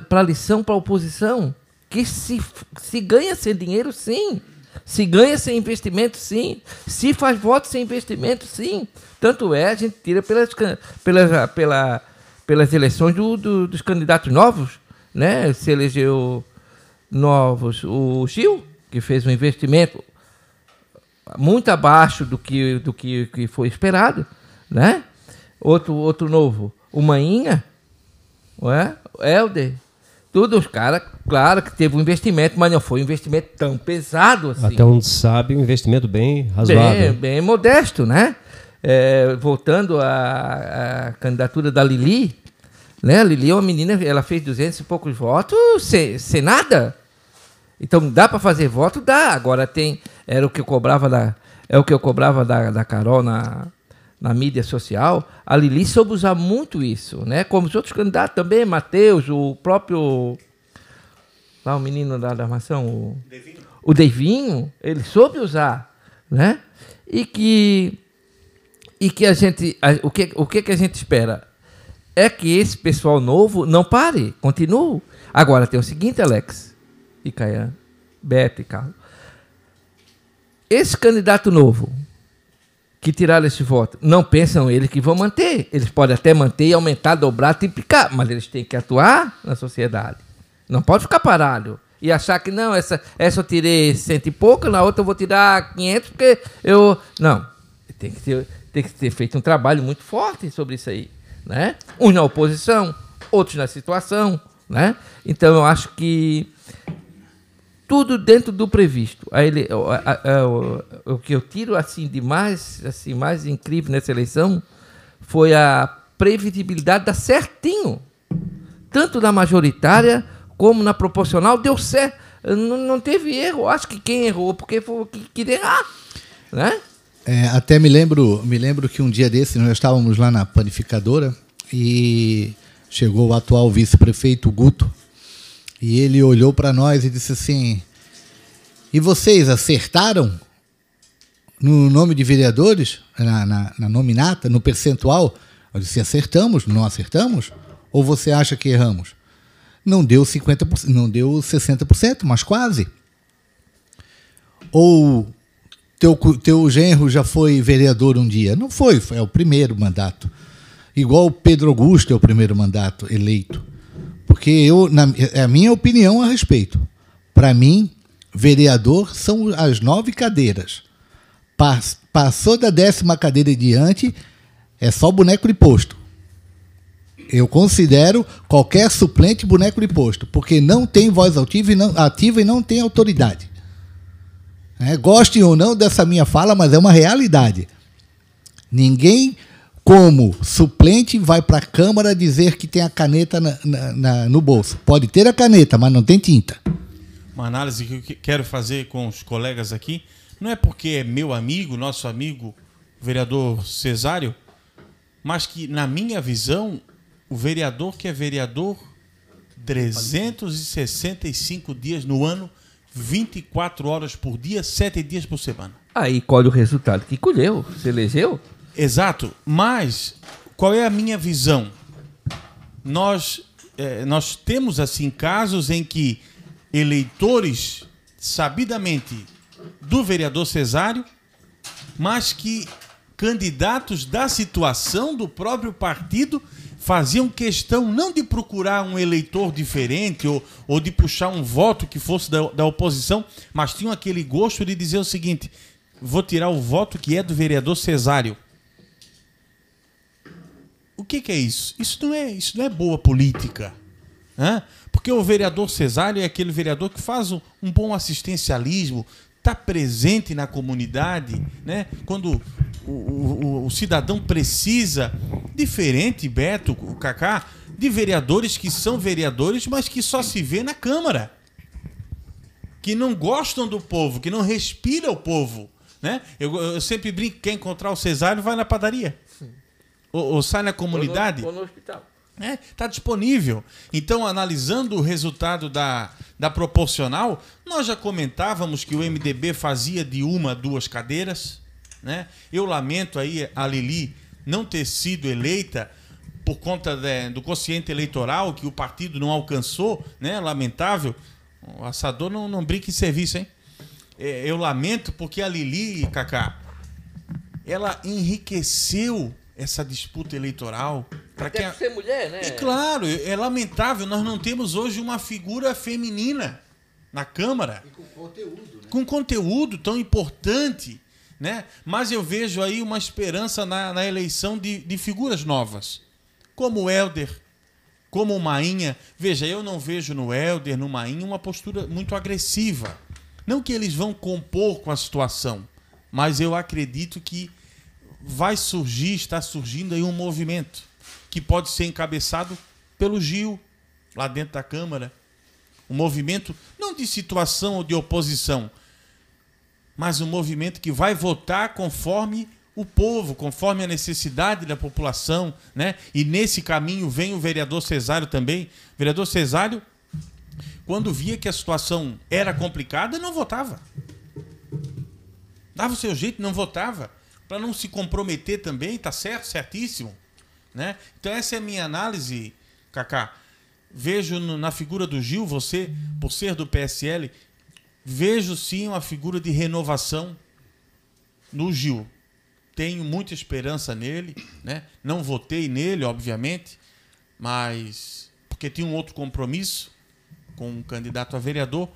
a lição para a oposição que se, se ganha sem dinheiro, sim. Se ganha sem investimento, sim. Se faz voto sem investimento, sim. Tanto é, a gente tira pelas, pelas, pela, pelas eleições do, do, dos candidatos novos, né? Se elegeu novos o Gil, que fez um investimento muito abaixo do que, do que, que foi esperado né? Outro, outro novo, o Mainha, é? Helder. Tudo os caras, claro que teve um investimento, mas não foi um investimento tão pesado assim. Até onde sabe, um investimento bem razoável. Bem, bem modesto, né? É, voltando à, à, candidatura da Lili, né? A Lili é uma menina, ela fez 200 e poucos votos sem, sem nada. Então dá para fazer voto? Dá. Agora tem. Era o que eu cobrava da. É o que eu cobrava da, da Carol na, na mídia social, a Lili soube usar muito isso, né? Como os outros candidatos também, Matheus, o próprio lá o menino da, da armação, o Devinho. o Devinho, ele soube usar, né? E que e que a gente a, o que o que que a gente espera é que esse pessoal novo não pare, continue. Agora tem o seguinte, Alex e Caian, Beto e Carlos. Esse candidato novo, que tiraram esse voto. Não pensam eles que vão manter. Eles podem até manter aumentar, dobrar, triplicar, mas eles têm que atuar na sociedade. Não pode ficar parado e achar que não, essa, essa eu tirei cento e pouco, na outra eu vou tirar 500 porque eu. Não. Tem que, ter, tem que ter feito um trabalho muito forte sobre isso aí. Né? Uns na oposição, outros na situação. Né? Então eu acho que tudo dentro do previsto. Aí ele, a, a, a, o, o, que eu tiro assim de mais, assim, mais incrível nessa eleição foi a previsibilidade da certinho. Tanto na majoritária como na proporcional deu certo. Não, não teve erro. Acho que quem errou porque foi que queria errar, né? É, até me lembro, me lembro que um dia desse nós estávamos lá na panificadora e chegou o atual vice-prefeito Guto e ele olhou para nós e disse assim: E vocês acertaram no nome de vereadores, na, na, na nominata, no percentual? Eu disse: Acertamos, não acertamos? Ou você acha que erramos? Não deu 50%, não deu 60%, mas quase. Ou teu, teu genro já foi vereador um dia? Não foi, foi é o primeiro mandato. Igual o Pedro Augusto é o primeiro mandato eleito. Porque eu, na, é a minha opinião a respeito. Para mim, vereador são as nove cadeiras. Passou da décima cadeira em diante, é só boneco de posto. Eu considero qualquer suplente boneco de posto, porque não tem voz ativa e não, ativa e não tem autoridade. É, gostem ou não dessa minha fala, mas é uma realidade. Ninguém, como suplente, vai para a Câmara dizer que tem a caneta na, na, na, no bolso. Pode ter a caneta, mas não tem tinta. Uma análise que eu quero fazer com os colegas aqui, não é porque é meu amigo, nosso amigo, o vereador Cesário, mas que, na minha visão, o vereador que é vereador 365 dias no ano, 24 horas por dia, 7 dias por semana. Aí colhe o resultado que colheu, se elegeu. Exato, mas qual é a minha visão? Nós, é, nós temos assim casos em que eleitores sabidamente do vereador Cesário, mas que candidatos da situação do próprio partido faziam questão não de procurar um eleitor diferente ou, ou de puxar um voto que fosse da, da oposição, mas tinham aquele gosto de dizer o seguinte: vou tirar o voto que é do vereador Cesário. O que, que é isso? Isso não é, isso não é boa política. Né? Porque o vereador Cesário é aquele vereador que faz um, um bom assistencialismo, está presente na comunidade, né? Quando o, o, o, cidadão precisa, diferente, Beto, o Cacá, de vereadores que são vereadores, mas que só se vê na Câmara. Que não gostam do povo, que não respira o povo. Né? Eu, eu sempre brinco, quer encontrar o Cesário, vai na padaria. Ou, ou sai na comunidade. Ou no, ou no hospital. Está é, tá disponível. Então, analisando o resultado da, da proporcional, nós já comentávamos que o MDB fazia de uma a duas cadeiras. Né? Eu lamento aí a Lili não ter sido eleita por conta de, do consciente eleitoral que o partido não alcançou, né? Lamentável. O assador não, não brinca em serviço, hein? É, eu lamento porque a Lili, Cacá, ela enriqueceu essa disputa eleitoral. Para que ser mulher, né? E claro, é lamentável, nós não temos hoje uma figura feminina na Câmara. E com conteúdo, né? Com conteúdo tão importante, né? Mas eu vejo aí uma esperança na, na eleição de, de figuras novas, como o Helder, como o Mainha. Veja, eu não vejo no Helder, no Mainha, uma postura muito agressiva. Não que eles vão compor com a situação, mas eu acredito que vai surgir, está surgindo aí um movimento que pode ser encabeçado pelo Gil, lá dentro da Câmara. Um movimento não de situação ou de oposição, mas um movimento que vai votar conforme o povo, conforme a necessidade da população, né? E nesse caminho vem o vereador Cesário também. O vereador Cesário, quando via que a situação era complicada, não votava. Dava o seu jeito, não votava para não se comprometer também, tá certo, certíssimo, né? Então essa é a minha análise, Kaká. Vejo na figura do Gil, você, por ser do PSL, vejo sim uma figura de renovação no Gil. Tenho muita esperança nele, né? Não votei nele, obviamente, mas porque tinha um outro compromisso com um candidato a vereador,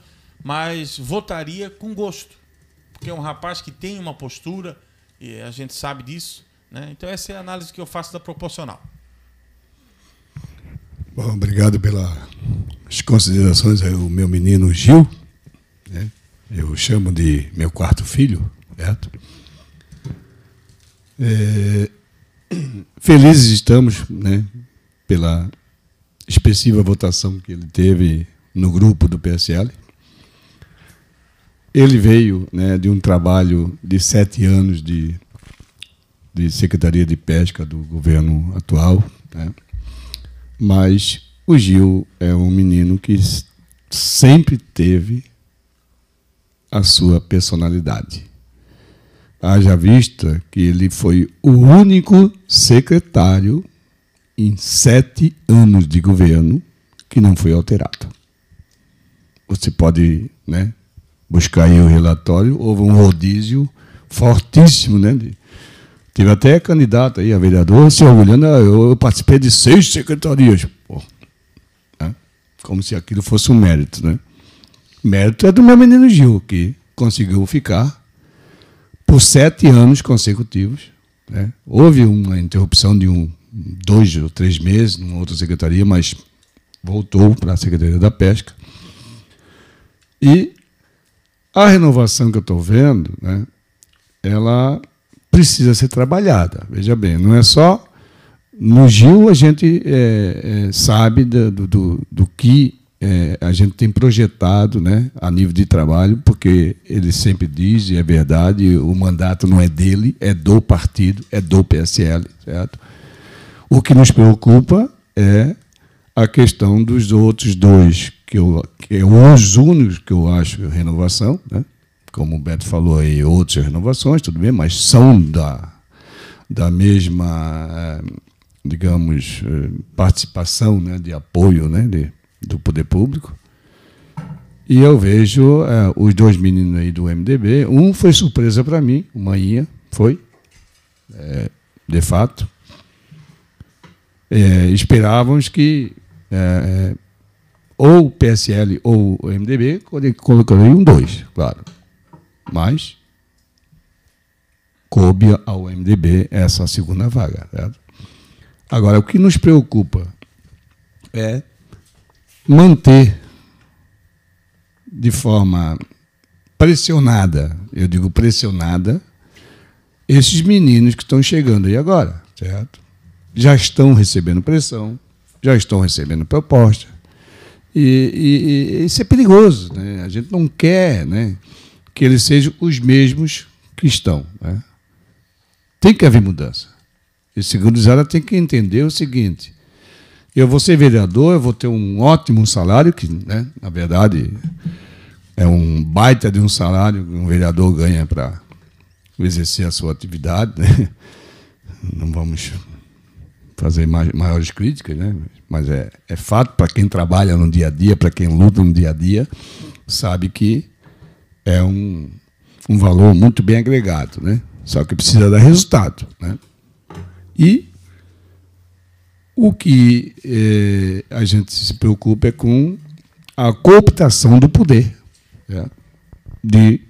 mas votaria com gosto, porque é um rapaz que tem uma postura, e a gente sabe disso. Né? Então, essa é a análise que eu faço da proporcional. Bom, obrigado pelas considerações. O meu menino Gil? Eu chamo de meu quarto filho, certo? É, felizes estamos né, pela expressiva votação que ele teve no grupo do PSL. Ele veio né, de um trabalho de sete anos de, de Secretaria de Pesca do governo atual, né? mas o Gil é um menino que sempre teve a sua personalidade. Haja vista que ele foi o único secretário em sete anos de governo que não foi alterado. Você pode né, buscar aí o relatório, houve um rodízio fortíssimo, né? Tive até candidato aí a vereador se orgulhando, ah, eu participei de seis secretarias. Pô, né? Como se aquilo fosse um mérito, né? Mérito é do meu menino Gil, que conseguiu ficar por sete anos consecutivos. Né? Houve uma interrupção de um, dois ou três meses numa outra secretaria, mas voltou para a Secretaria da Pesca. E a renovação que eu estou vendo, né, ela precisa ser trabalhada. Veja bem, não é só. No Gil a gente é, é, sabe do, do, do que é, a gente tem projetado né, a nível de trabalho, porque ele sempre diz, e é verdade, o mandato não é dele, é do partido, é do PSL. Certo? O que nos preocupa é a questão dos outros dois, que, eu, que é os únicos que eu acho renovação, né? como o Beto falou aí, outras renovações, tudo bem, mas são da, da mesma, eh, digamos, eh, participação, né, de apoio né, de, do poder público. E eu vejo é, os dois meninos aí do MDB. Um foi surpresa para mim, o Maninha, foi, é, de fato. É, esperávamos que é, ou o PSL ou o MDB colocaria um dois, claro. Mas coube ao MDB essa segunda vaga. Certo? Agora, o que nos preocupa é manter de forma pressionada, eu digo pressionada, esses meninos que estão chegando aí agora, certo? Já estão recebendo pressão, já estão recebendo proposta. E, e, e, isso é perigoso. Né? A gente não quer né, que eles sejam os mesmos que estão. Né? Tem que haver mudança. E segundo Zara tem que entender o seguinte: eu vou ser vereador, eu vou ter um ótimo salário, que, né, na verdade, é um baita de um salário que um vereador ganha para exercer a sua atividade. Né? Não vamos fazer maiores críticas, né? mas é, é fato para quem trabalha no dia a dia, para quem luta no dia a dia, sabe que é um, um valor muito bem agregado, né? só que precisa dar resultado. Né? E o que eh, a gente se preocupa é com a cooptação do poder, né? de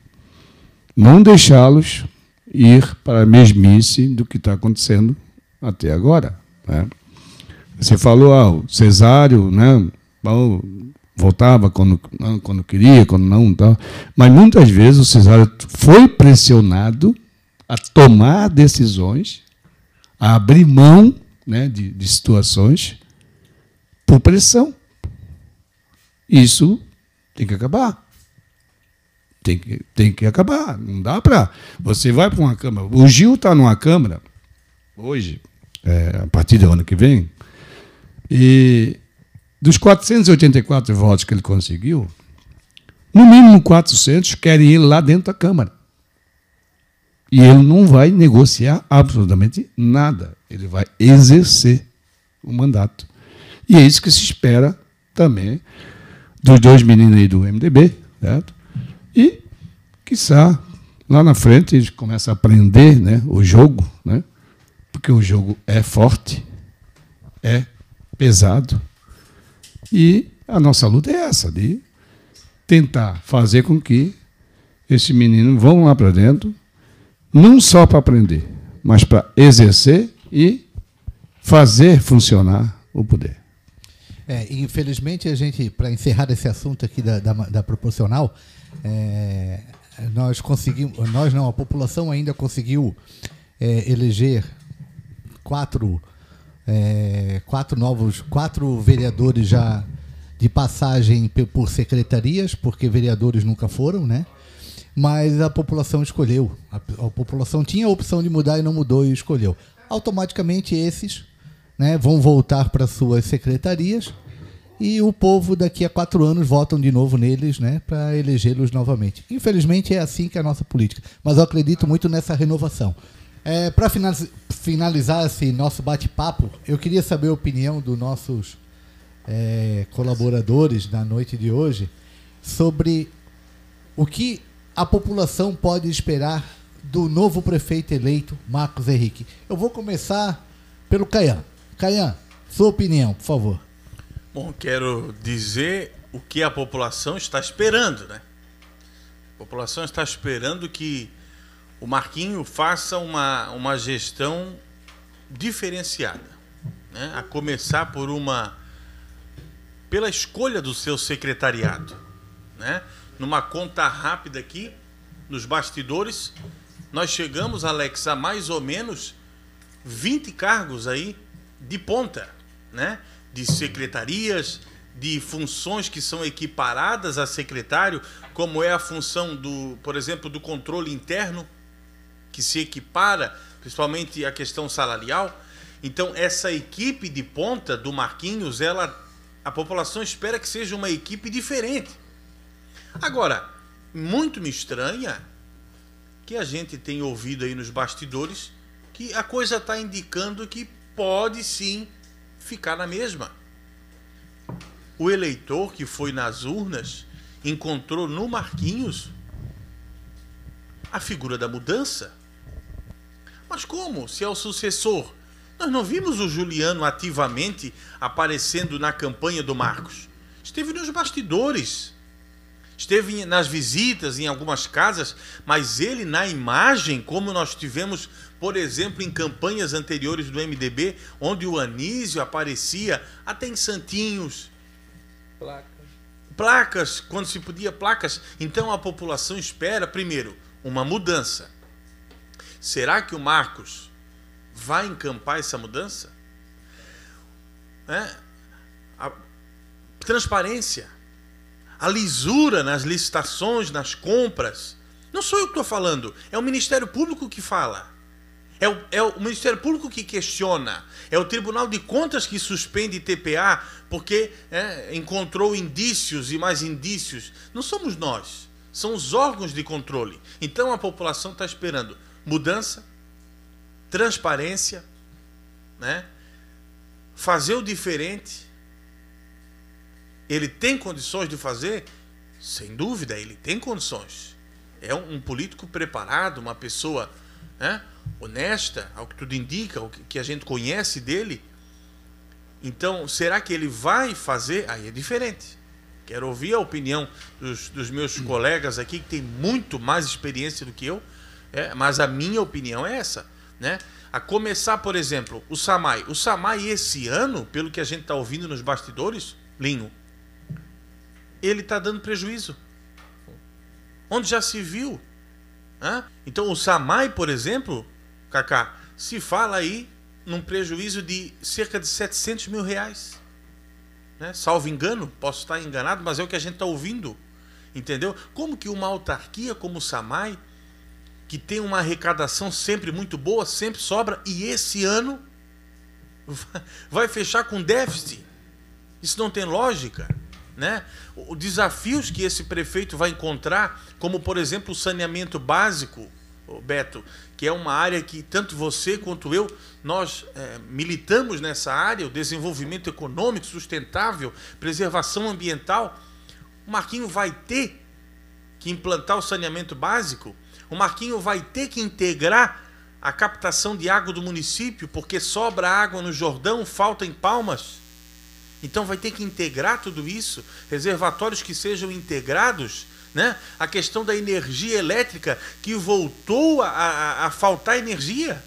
não deixá-los ir para a mesmice do que está acontecendo até agora. Né? Você falou, ah, o Cesário, né? voltava quando, quando queria, quando não, tal. mas muitas vezes o Cesário foi pressionado a tomar decisões, a abrir mão né, de, de situações por pressão. Isso tem que acabar. Tem que, tem que acabar. Não dá para. Você vai para uma Câmara. O Gil está numa Câmara, hoje, é, a partir do ano que vem, e dos 484 votos que ele conseguiu, no mínimo 400 querem ir lá dentro da Câmara. E ele não vai negociar absolutamente nada. Ele vai exercer o mandato. E é isso que se espera também dos dois meninos aí do MDB, certo? E, quiçá, lá na frente eles começam a aprender né, o jogo, né? porque o jogo é forte, é pesado. E a nossa luta é essa, de tentar fazer com que esses meninos vão lá para dentro, não só para aprender, mas para exercer e fazer funcionar o poder. É, infelizmente, a gente, para encerrar esse assunto aqui da, da, da proporcional, é, nós conseguimos, nós não, a população ainda conseguiu é, eleger quatro, é, quatro novos, quatro vereadores já de passagem por secretarias, porque vereadores nunca foram, né? Mas a população escolheu. A, a população tinha a opção de mudar e não mudou e escolheu. Automaticamente esses né, vão voltar para suas secretarias e o povo daqui a quatro anos votam de novo neles né, para elegê-los novamente. Infelizmente é assim que é a nossa política, mas eu acredito muito nessa renovação. É, para finalizar esse nosso bate-papo, eu queria saber a opinião dos nossos é, colaboradores na noite de hoje sobre o que a população pode esperar do novo prefeito eleito, Marcos Henrique. Eu vou começar pelo Caian. Caian, sua opinião, por favor. Bom, quero dizer o que a população está esperando, né? A população está esperando que o Marquinho faça uma, uma gestão diferenciada, né? a começar por uma pela escolha do seu secretariado, né? Numa conta rápida aqui, nos bastidores, nós chegamos, Alex, a mais ou menos 20 cargos aí de ponta, né? De secretarias, de funções que são equiparadas a secretário, como é a função do, por exemplo, do controle interno, que se equipara, principalmente a questão salarial. Então, essa equipe de ponta do Marquinhos, ela a população espera que seja uma equipe diferente. Agora, muito me estranha que a gente tem ouvido aí nos bastidores que a coisa está indicando que pode sim ficar na mesma. O eleitor que foi nas urnas encontrou no Marquinhos a figura da mudança. Mas como? Se é o sucessor. Nós não vimos o Juliano ativamente aparecendo na campanha do Marcos. Esteve nos bastidores. Esteve nas visitas em algumas casas, mas ele na imagem, como nós tivemos, por exemplo, em campanhas anteriores do MDB, onde o Anísio aparecia até em santinhos, Placa. placas, quando se podia placas. Então a população espera, primeiro, uma mudança. Será que o Marcos vai encampar essa mudança? É? A transparência, a lisura nas licitações, nas compras. Não sou eu que estou falando, é o Ministério Público que fala. É o, é o, Ministério Público que questiona. É o Tribunal de Contas que suspende TPA porque é, encontrou indícios e mais indícios. Não somos nós, são os órgãos de controle. Então a população está esperando mudança, transparência, né? fazer o diferente. Ele tem condições de fazer? Sem dúvida, ele tem condições. É um, um político preparado, uma pessoa né, honesta, ao que tudo indica, o que, que a gente conhece dele. Então, será que ele vai fazer? Aí é diferente. Quero ouvir a opinião dos, dos meus colegas aqui, que tem muito mais experiência do que eu, é, mas a minha opinião é essa. Né? A começar, por exemplo, o Samai. O Samai, esse ano, pelo que a gente está ouvindo nos bastidores, Linho, ele está dando prejuízo. Onde já se viu. Então, o Samai, por exemplo, Kaká, se fala aí num prejuízo de cerca de 700 mil reais. Né? Salvo engano, posso estar enganado, mas é o que a gente está ouvindo. Entendeu? Como que uma autarquia como o Samai, que tem uma arrecadação sempre muito boa, sempre sobra, e esse ano vai fechar com déficit? Isso não tem lógica. Né? Os desafios que esse prefeito vai encontrar, como por exemplo o saneamento básico, Beto, que é uma área que tanto você quanto eu, nós é, militamos nessa área, o desenvolvimento econômico sustentável, preservação ambiental. O Marquinho vai ter que implantar o saneamento básico, o Marquinho vai ter que integrar a captação de água do município, porque sobra água no Jordão, falta em Palmas. Então vai ter que integrar tudo isso, reservatórios que sejam integrados, né? A questão da energia elétrica que voltou a, a, a faltar energia.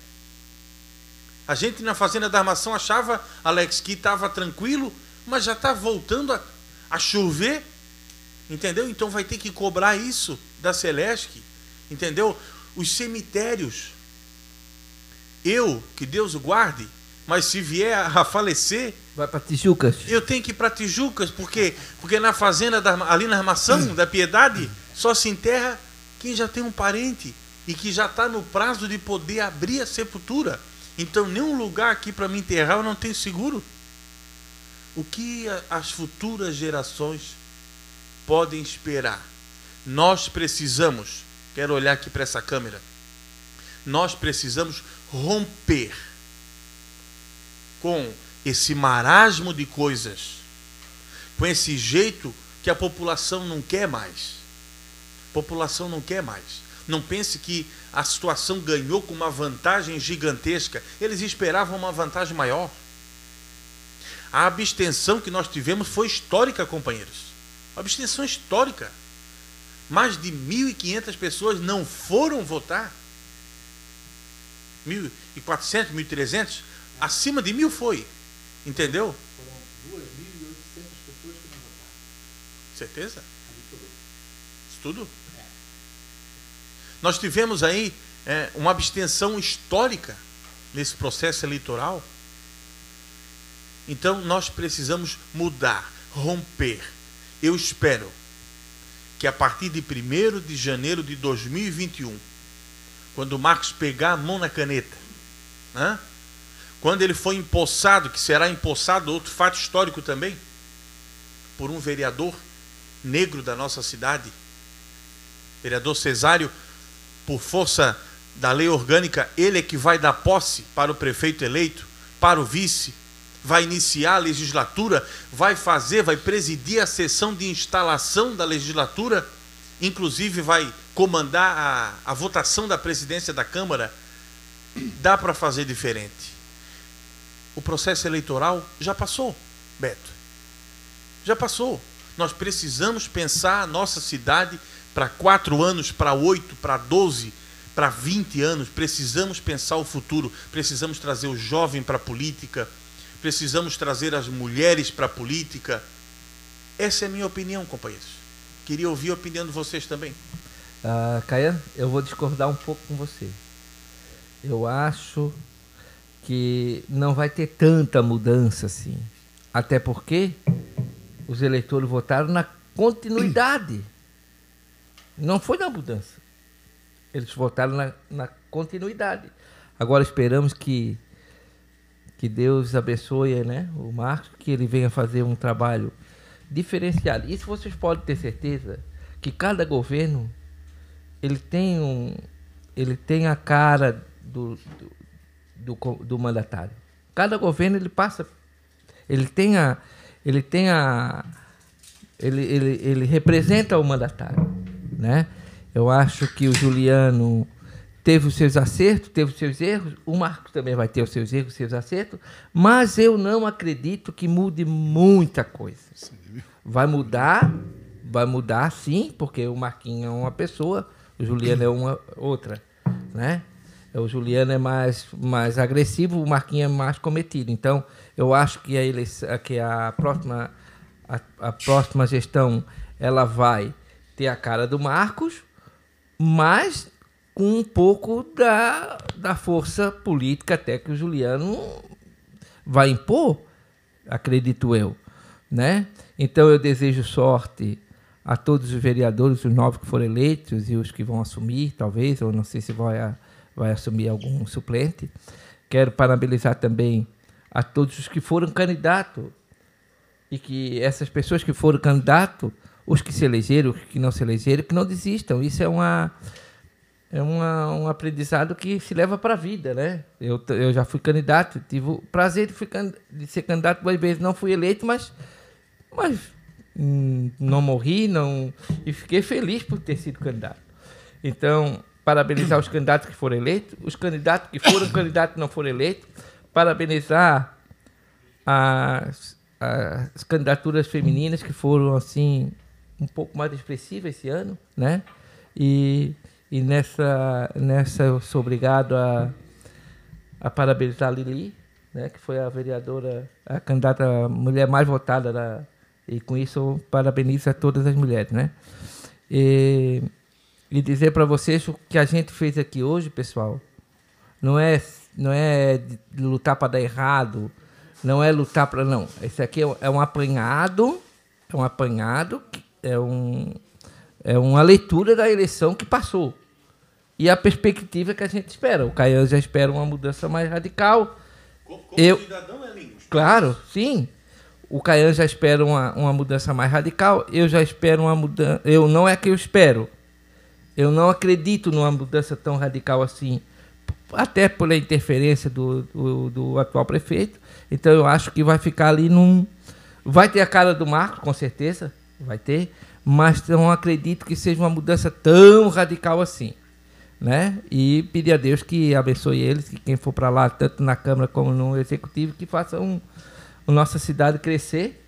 A gente na fazenda da armação achava, Alex, que estava tranquilo, mas já está voltando a, a chover, entendeu? Então vai ter que cobrar isso da Celesc, entendeu? Os cemitérios. Eu, que Deus o guarde, mas se vier a falecer, Vai para Tijucas. eu tenho que ir para Tijucas, porque porque na fazenda da, ali na armação da Piedade só se enterra quem já tem um parente e que já está no prazo de poder abrir a sepultura. Então nenhum lugar aqui para me enterrar eu não tenho seguro. O que as futuras gerações podem esperar? Nós precisamos, quero olhar aqui para essa câmera. Nós precisamos romper com esse marasmo de coisas, com esse jeito que a população não quer mais. A população não quer mais. Não pense que a situação ganhou com uma vantagem gigantesca. Eles esperavam uma vantagem maior. A abstenção que nós tivemos foi histórica, companheiros. Abstenção histórica. Mais de 1.500 pessoas não foram votar. 1.400, 1.300. Acima de mil foi. Entendeu? Foram 2.800 pessoas que não votaram. Certeza? Isso tudo? É. Nós tivemos aí é, uma abstenção histórica nesse processo eleitoral. Então nós precisamos mudar, romper. Eu espero que a partir de 1 de janeiro de 2021, quando o Marcos pegar a mão na caneta, né? Quando ele for empossado, que será empossado, outro fato histórico também, por um vereador negro da nossa cidade, vereador Cesário, por força da lei orgânica, ele é que vai dar posse para o prefeito eleito, para o vice, vai iniciar a legislatura, vai fazer, vai presidir a sessão de instalação da legislatura, inclusive vai comandar a, a votação da presidência da Câmara. Dá para fazer diferente. O processo eleitoral já passou, Beto. Já passou. Nós precisamos pensar a nossa cidade para quatro anos, para oito, para doze para 20 anos, precisamos pensar o futuro, precisamos trazer o jovem para a política, precisamos trazer as mulheres para a política. Essa é a minha opinião, companheiros. Queria ouvir a opinião de vocês também. Uh, eu vou discordar um pouco com você. Eu acho que não vai ter tanta mudança assim. Até porque os eleitores votaram na continuidade. Não foi na mudança. Eles votaram na, na continuidade. Agora esperamos que, que Deus abençoe né, o Marcos, que ele venha fazer um trabalho diferenciado. Isso vocês podem ter certeza que cada governo ele tem um ele tem a cara do, do, do, do mandatário. Cada governo ele passa ele tem a ele tem a ele, ele, ele representa o mandatário, né? Eu acho que o Juliano teve os seus acertos, teve os seus erros, o Marcos também vai ter os seus erros, os seus acertos, mas eu não acredito que mude muita coisa. Vai mudar, vai mudar sim, porque o Marquinhos é uma pessoa, o Juliano é uma outra, né? O Juliano é mais, mais agressivo, o Marquinhos é mais cometido. Então, eu acho que a, eleição, que a próxima a, a próxima gestão ela vai ter a cara do Marcos, mas com um pouco da, da força política até que o Juliano vai impor, acredito eu, né? Então eu desejo sorte a todos os vereadores, os nove que foram eleitos e os que vão assumir, talvez, ou não sei se vai, vai assumir algum suplente. Quero parabenizar também a todos os que foram candidatos e que essas pessoas que foram candidatos os que se elegeram, os que não se elegeram, que não desistam. Isso é uma é uma, um aprendizado que se leva para a vida, né? Eu, eu já fui candidato, tive o prazer de, de ser candidato duas vezes, não fui eleito, mas, mas hum, não morri, não e fiquei feliz por ter sido candidato. Então, parabenizar os candidatos que foram eleitos, os candidatos que foram candidatos e não foram eleitos, parabenizar as, as candidaturas femininas que foram assim um pouco mais expressiva esse ano, né? E, e nessa, nessa eu sou obrigado a, a parabenizar a Lili, né? Que foi a vereadora, a candidata mulher mais votada da, e com isso parabenizo a todas as mulheres, né? E, e dizer para vocês o que a gente fez aqui hoje, pessoal, não é não é lutar para dar errado, não é lutar para não. Esse aqui é um apanhado, é um apanhado é, um, é uma leitura da eleição que passou. E a perspectiva que a gente espera. O Caian já espera uma mudança mais radical. Como, como eu, cidadão é lindo. Claro, sim. O Caian já espera uma, uma mudança mais radical. Eu já espero uma mudança. Eu não é que eu espero. Eu não acredito numa mudança tão radical assim. Até pela interferência do, do, do atual prefeito. Então eu acho que vai ficar ali num. Vai ter a cara do Marco, com certeza vai ter, mas não acredito que seja uma mudança tão radical assim. Né? E pedir a Deus que abençoe eles, que quem for para lá, tanto na Câmara como no Executivo, que faça a nossa cidade crescer.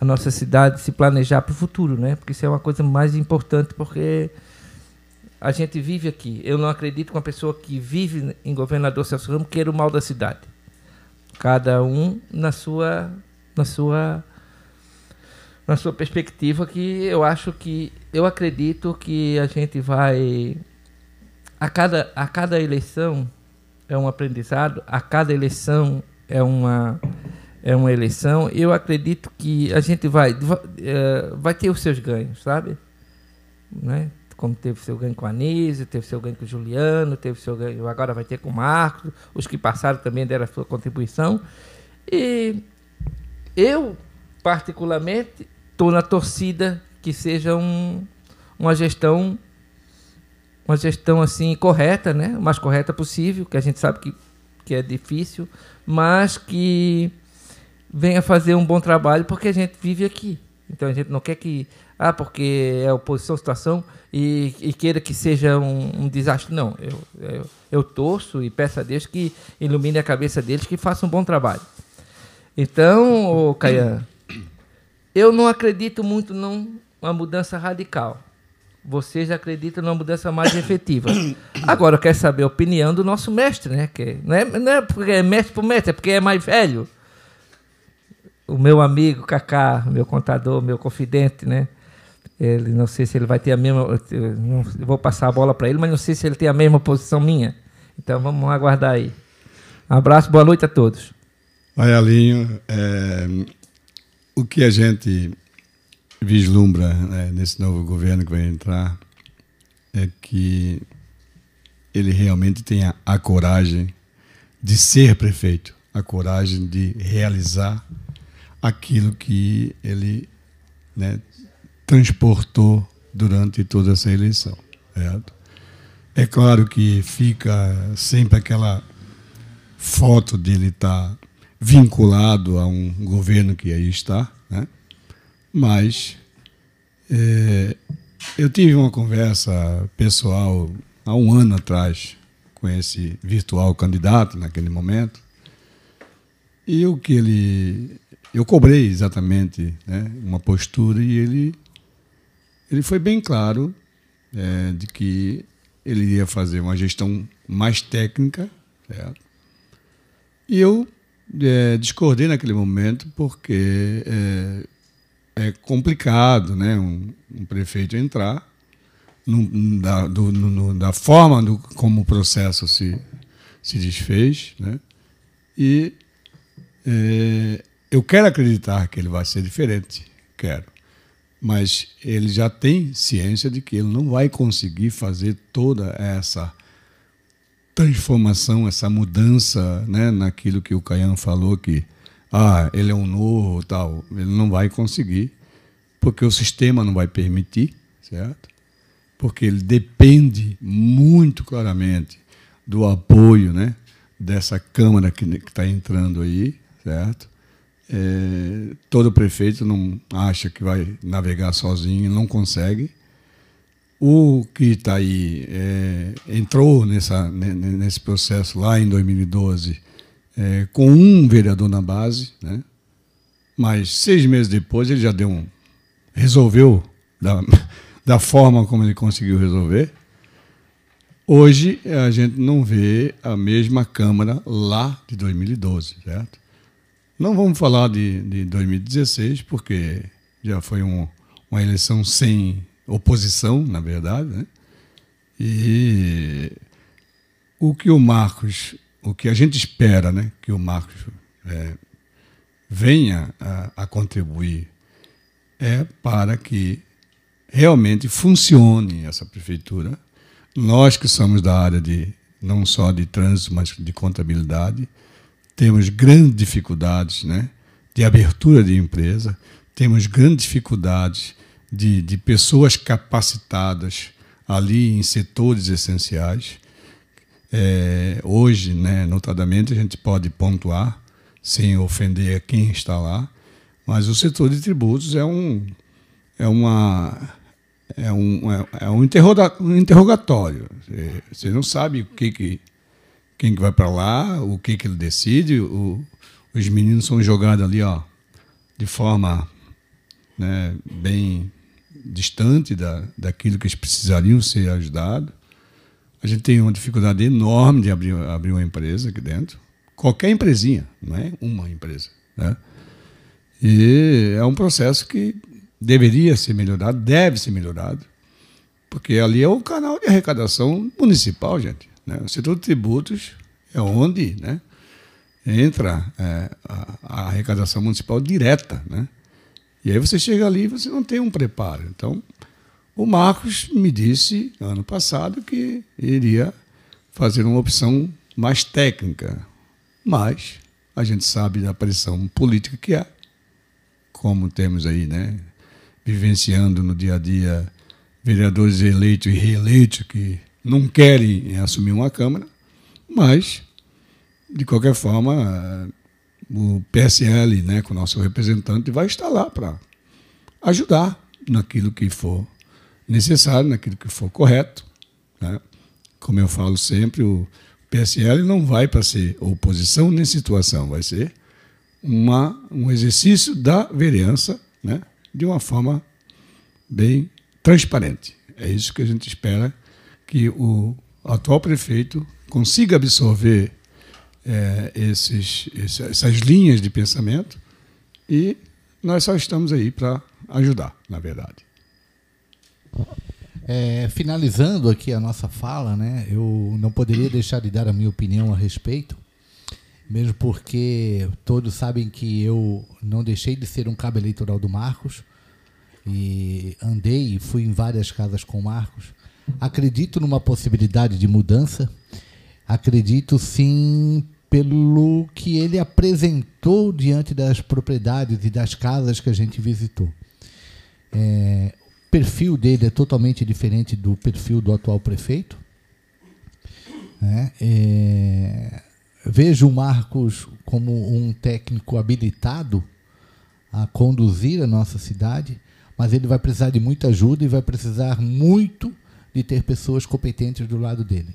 a nossa cidade se planejar para o futuro, né? Porque isso é uma coisa mais importante, porque a gente vive aqui. Eu não acredito que uma pessoa que vive em governador Celso Ramos queira o mal da cidade. Cada um na sua, na sua, na sua perspectiva. Que eu acho que, eu acredito que a gente vai a cada, a cada eleição é um aprendizado, a cada eleição é uma é uma eleição. Eu acredito que a gente vai vai, é, vai ter os seus ganhos, sabe? Né? Como teve seu ganho com a Anísio, teve seu ganho com o Juliano, teve seu ganho, agora vai ter com o Marcos, os que passaram também deram a sua contribuição. E eu, particularmente, estou na torcida que seja um, uma gestão uma gestão assim correta, né? O mais correta possível, que a gente sabe que, que é difícil, mas que venha fazer um bom trabalho porque a gente vive aqui. Então a gente não quer que ah, porque é oposição situação e, e queira que seja um, um desastre. Não, eu, eu, eu, torço e peço a Deus que ilumine a cabeça deles, que faça um bom trabalho. Então, Caian, eu não acredito muito numa mudança radical. Vocês acreditam numa mudança mais efetiva. Agora, eu quero saber a opinião do nosso mestre, né? Que não, é, não é porque é mestre por mestre, é porque é mais velho. O meu amigo Kaká, meu contador, meu confidente, né? Ele não sei se ele vai ter a mesma. Não, vou passar a bola para ele, mas não sei se ele tem a mesma posição minha. Então vamos aguardar aí. Um abraço, boa noite a todos. Vai, Alinho. É, o que a gente vislumbra né, nesse novo governo que vai entrar é que ele realmente tenha a coragem de ser prefeito, a coragem de realizar aquilo que ele né, transportou durante toda essa eleição. Certo? É claro que fica sempre aquela foto dele estar tá vinculado a um governo que aí está, né? mas é, eu tive uma conversa pessoal há um ano atrás com esse virtual candidato naquele momento e o que ele eu cobrei exatamente né, uma postura e ele ele foi bem claro é, de que ele ia fazer uma gestão mais técnica, certo? E eu é, discordei naquele momento porque é, é complicado, né, um, um, prefeito entrar no, da, do, no, da forma do, como o processo se se desfez, né? E é, eu quero acreditar que ele vai ser diferente, quero mas ele já tem ciência de que ele não vai conseguir fazer toda essa transformação, essa mudança né, naquilo que o Caian falou que ah, ele é um novo tal, ele não vai conseguir, porque o sistema não vai permitir, certo? Porque ele depende muito claramente do apoio, né, dessa câmara que está entrando aí, certo? É, todo prefeito não acha que vai navegar sozinho, não consegue. O que está aí é, entrou nessa, nesse processo lá em 2012 é, com um vereador na base, né? mas seis meses depois ele já deu um. resolveu da, da forma como ele conseguiu resolver. Hoje a gente não vê a mesma Câmara lá de 2012, certo? Não vamos falar de, de 2016, porque já foi um, uma eleição sem oposição, na verdade. Né? E o que o Marcos, o que a gente espera né, que o Marcos é, venha a, a contribuir é para que realmente funcione essa prefeitura. Nós que somos da área de não só de trânsito, mas de contabilidade, temos grandes dificuldades né, de abertura de empresa, temos grandes dificuldades de, de pessoas capacitadas ali em setores essenciais. É, hoje, né, notadamente, a gente pode pontuar, sem ofender quem está lá, mas o setor de tributos é um, é uma, é um, é, é um, interrogatório. Você não sabe o que, que quem que vai para lá, o que, que ele decide. O, os meninos são jogados ali, ó, de forma né, bem distante da, daquilo que eles precisariam ser ajudados. A gente tem uma dificuldade enorme de abrir, abrir uma empresa aqui dentro. Qualquer empresinha, não é uma empresa. Né? E é um processo que deveria ser melhorado, deve ser melhorado, porque ali é o canal de arrecadação municipal, gente. Né? O setor de tributos é onde né, entra é, a, a, arrecadação municipal direta. Né? E aí você chega ali e você não tem um preparo. Então, o Marcos me disse ano passado que iria fazer uma opção mais técnica, mas a gente sabe da pressão política que é, como temos aí, né, vivenciando no dia a dia vereadores eleitos e reeleitos que não querem assumir uma Câmara, mas, de qualquer forma, o PSL, né, com o nosso representante, vai estar lá para ajudar naquilo que for necessário, naquilo que for correto. Né? Como eu falo sempre, o PSL não vai para ser oposição nem situação, vai ser uma, um exercício da vereança né? de uma forma bem transparente. É isso que a gente espera que o atual prefeito consiga absorver é, esses, essas linhas de pensamento e nós só estamos aí para ajudar, na verdade. É, finalizando aqui a nossa fala, né, eu não poderia deixar de dar a minha opinião a respeito, mesmo porque todos sabem que eu não deixei de ser um cabo eleitoral do Marcos e andei e fui em várias casas com o Marcos. Acredito numa possibilidade de mudança, acredito sim pelo que ele apresentou diante das propriedades e das casas que a gente visitou. É, perfil dele é totalmente diferente do perfil do atual prefeito. Né? É, vejo o Marcos como um técnico habilitado a conduzir a nossa cidade, mas ele vai precisar de muita ajuda e vai precisar muito de ter pessoas competentes do lado dele.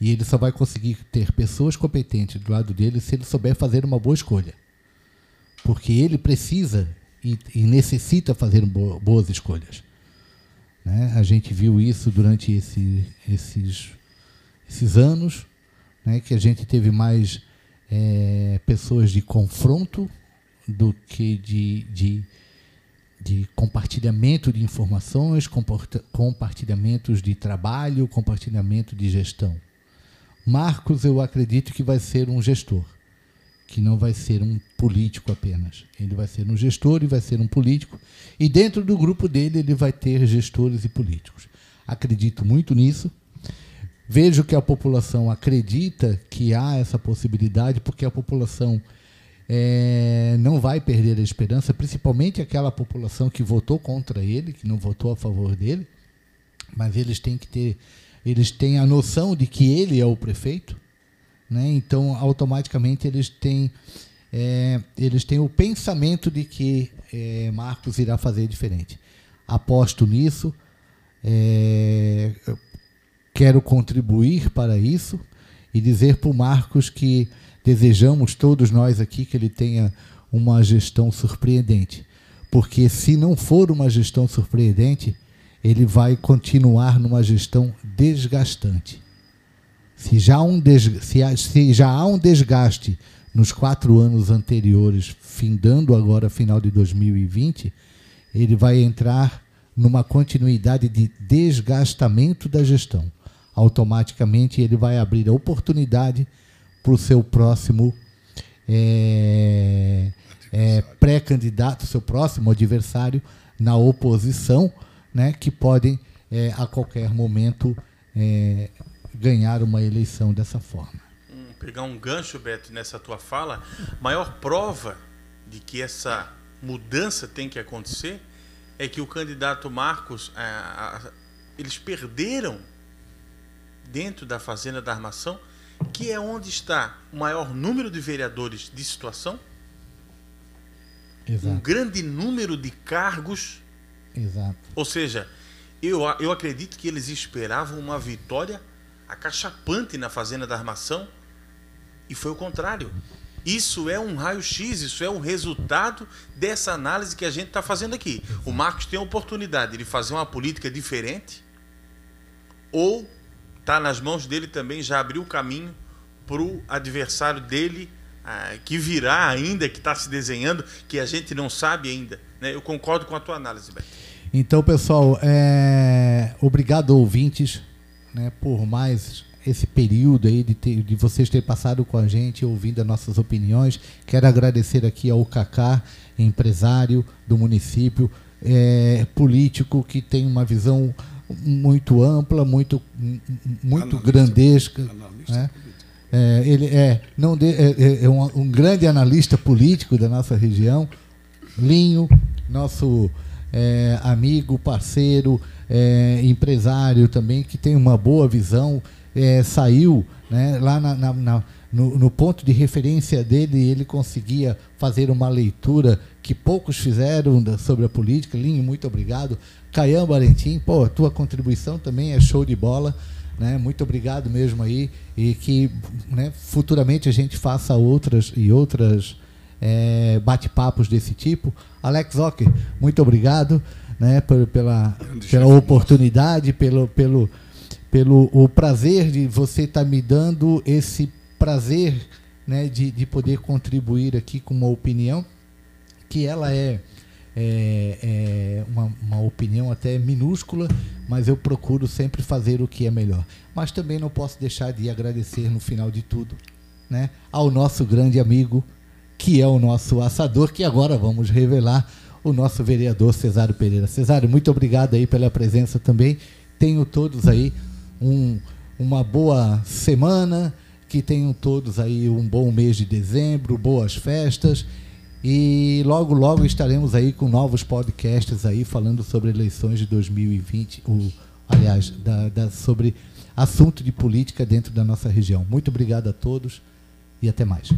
E ele só vai conseguir ter pessoas competentes do lado dele se ele souber fazer uma boa escolha. Porque ele precisa e, e necessita fazer boas escolhas. Né? A gente viu isso durante esse, esses, esses anos, né? que a gente teve mais é, pessoas de confronto do que de, de, de compartilhamento de informações, compartilhamentos de trabalho, compartilhamento de gestão. Marcos, eu acredito que vai ser um gestor que não vai ser um político apenas. Ele vai ser um gestor e vai ser um político. E dentro do grupo dele, ele vai ter gestores e políticos. Acredito muito nisso. Vejo que a população acredita que há essa possibilidade, porque a população é, não vai perder a esperança, principalmente aquela população que votou contra ele, que não votou a favor dele. Mas eles têm que ter, eles têm a noção de que ele é o prefeito né? Então, automaticamente, eles têm, é, eles têm o pensamento de que é, Marcos irá fazer diferente. Aposto nisso, é, quero contribuir para isso e dizer para o Marcos que desejamos todos nós aqui que ele tenha uma gestão surpreendente. Porque se não for uma gestão surpreendente, ele vai continuar numa gestão desgastante. Se já, um se, se já há um desgaste nos quatro anos anteriores, findando agora final de 2020, ele vai entrar numa continuidade de desgastamento da gestão. Automaticamente ele vai abrir a oportunidade para o seu próximo é, é, pré-candidato, seu próximo adversário na oposição, né, que podem é, a qualquer momento é, ganhar uma eleição dessa forma. Hum, pegar um gancho, Beto, nessa tua fala, maior prova de que essa mudança tem que acontecer é que o candidato Marcos, a, a, eles perderam dentro da Fazenda da Armação, que é onde está o maior número de vereadores de situação, Exato. um grande número de cargos. Exato. Ou seja, eu, eu acredito que eles esperavam uma vitória acachapante na Fazenda da Armação e foi o contrário. Isso é um raio-x, isso é um resultado dessa análise que a gente está fazendo aqui. O Marcos tem a oportunidade de fazer uma política diferente, ou está nas mãos dele também já abrir o caminho para o adversário dele ah, que virá ainda, que está se desenhando, que a gente não sabe ainda. Né? Eu concordo com a tua análise, Beto. Então, pessoal, é... obrigado, ouvintes, né, por mais esse período aí de, ter, de vocês terem passado com a gente, ouvindo as nossas opiniões. Quero agradecer aqui ao Cacá, empresário do município, é, político que tem uma visão muito ampla, muito, muito analista, grandesca. Analista né? é, ele é, não de, é, é, é um, um, grande analista político da nossa região. Linho, nosso é, amigo, parceiro, é, empresário também, que tem uma boa visão, é, saiu né, lá na, na, na, no, no, ponto de referência dele, ele conseguia fazer uma leitura que poucos fizeram sobre a política. Linho, muito obrigado. Caian Valentim, pô, tua contribuição também é show de bola. Né? Muito obrigado mesmo aí e que né, futuramente a gente faça outras e outras é, bate-papos desse tipo. Alex Ocker, muito obrigado né, pela, pela oportunidade, pelo, pelo, pelo o prazer de você estar tá me dando esse prazer né, de, de poder contribuir aqui com uma opinião que ela é é, é uma, uma, opinião até minúscula, mas eu procuro sempre fazer o que é melhor. Mas também não posso deixar de agradecer no final de tudo né, ao nosso grande amigo, que é o nosso assador, que agora vamos revelar, o nosso vereador Cesário Pereira. Cesário, muito obrigado aí pela presença também. Tenho todos aí um, uma boa semana, que tenham todos aí um bom mês de dezembro, boas festas e logo, logo estaremos aí com novos podcasts aí falando sobre eleições de 2020, o, aliás, da, da, sobre assunto de política dentro da nossa região. Muito obrigado a todos e até mais.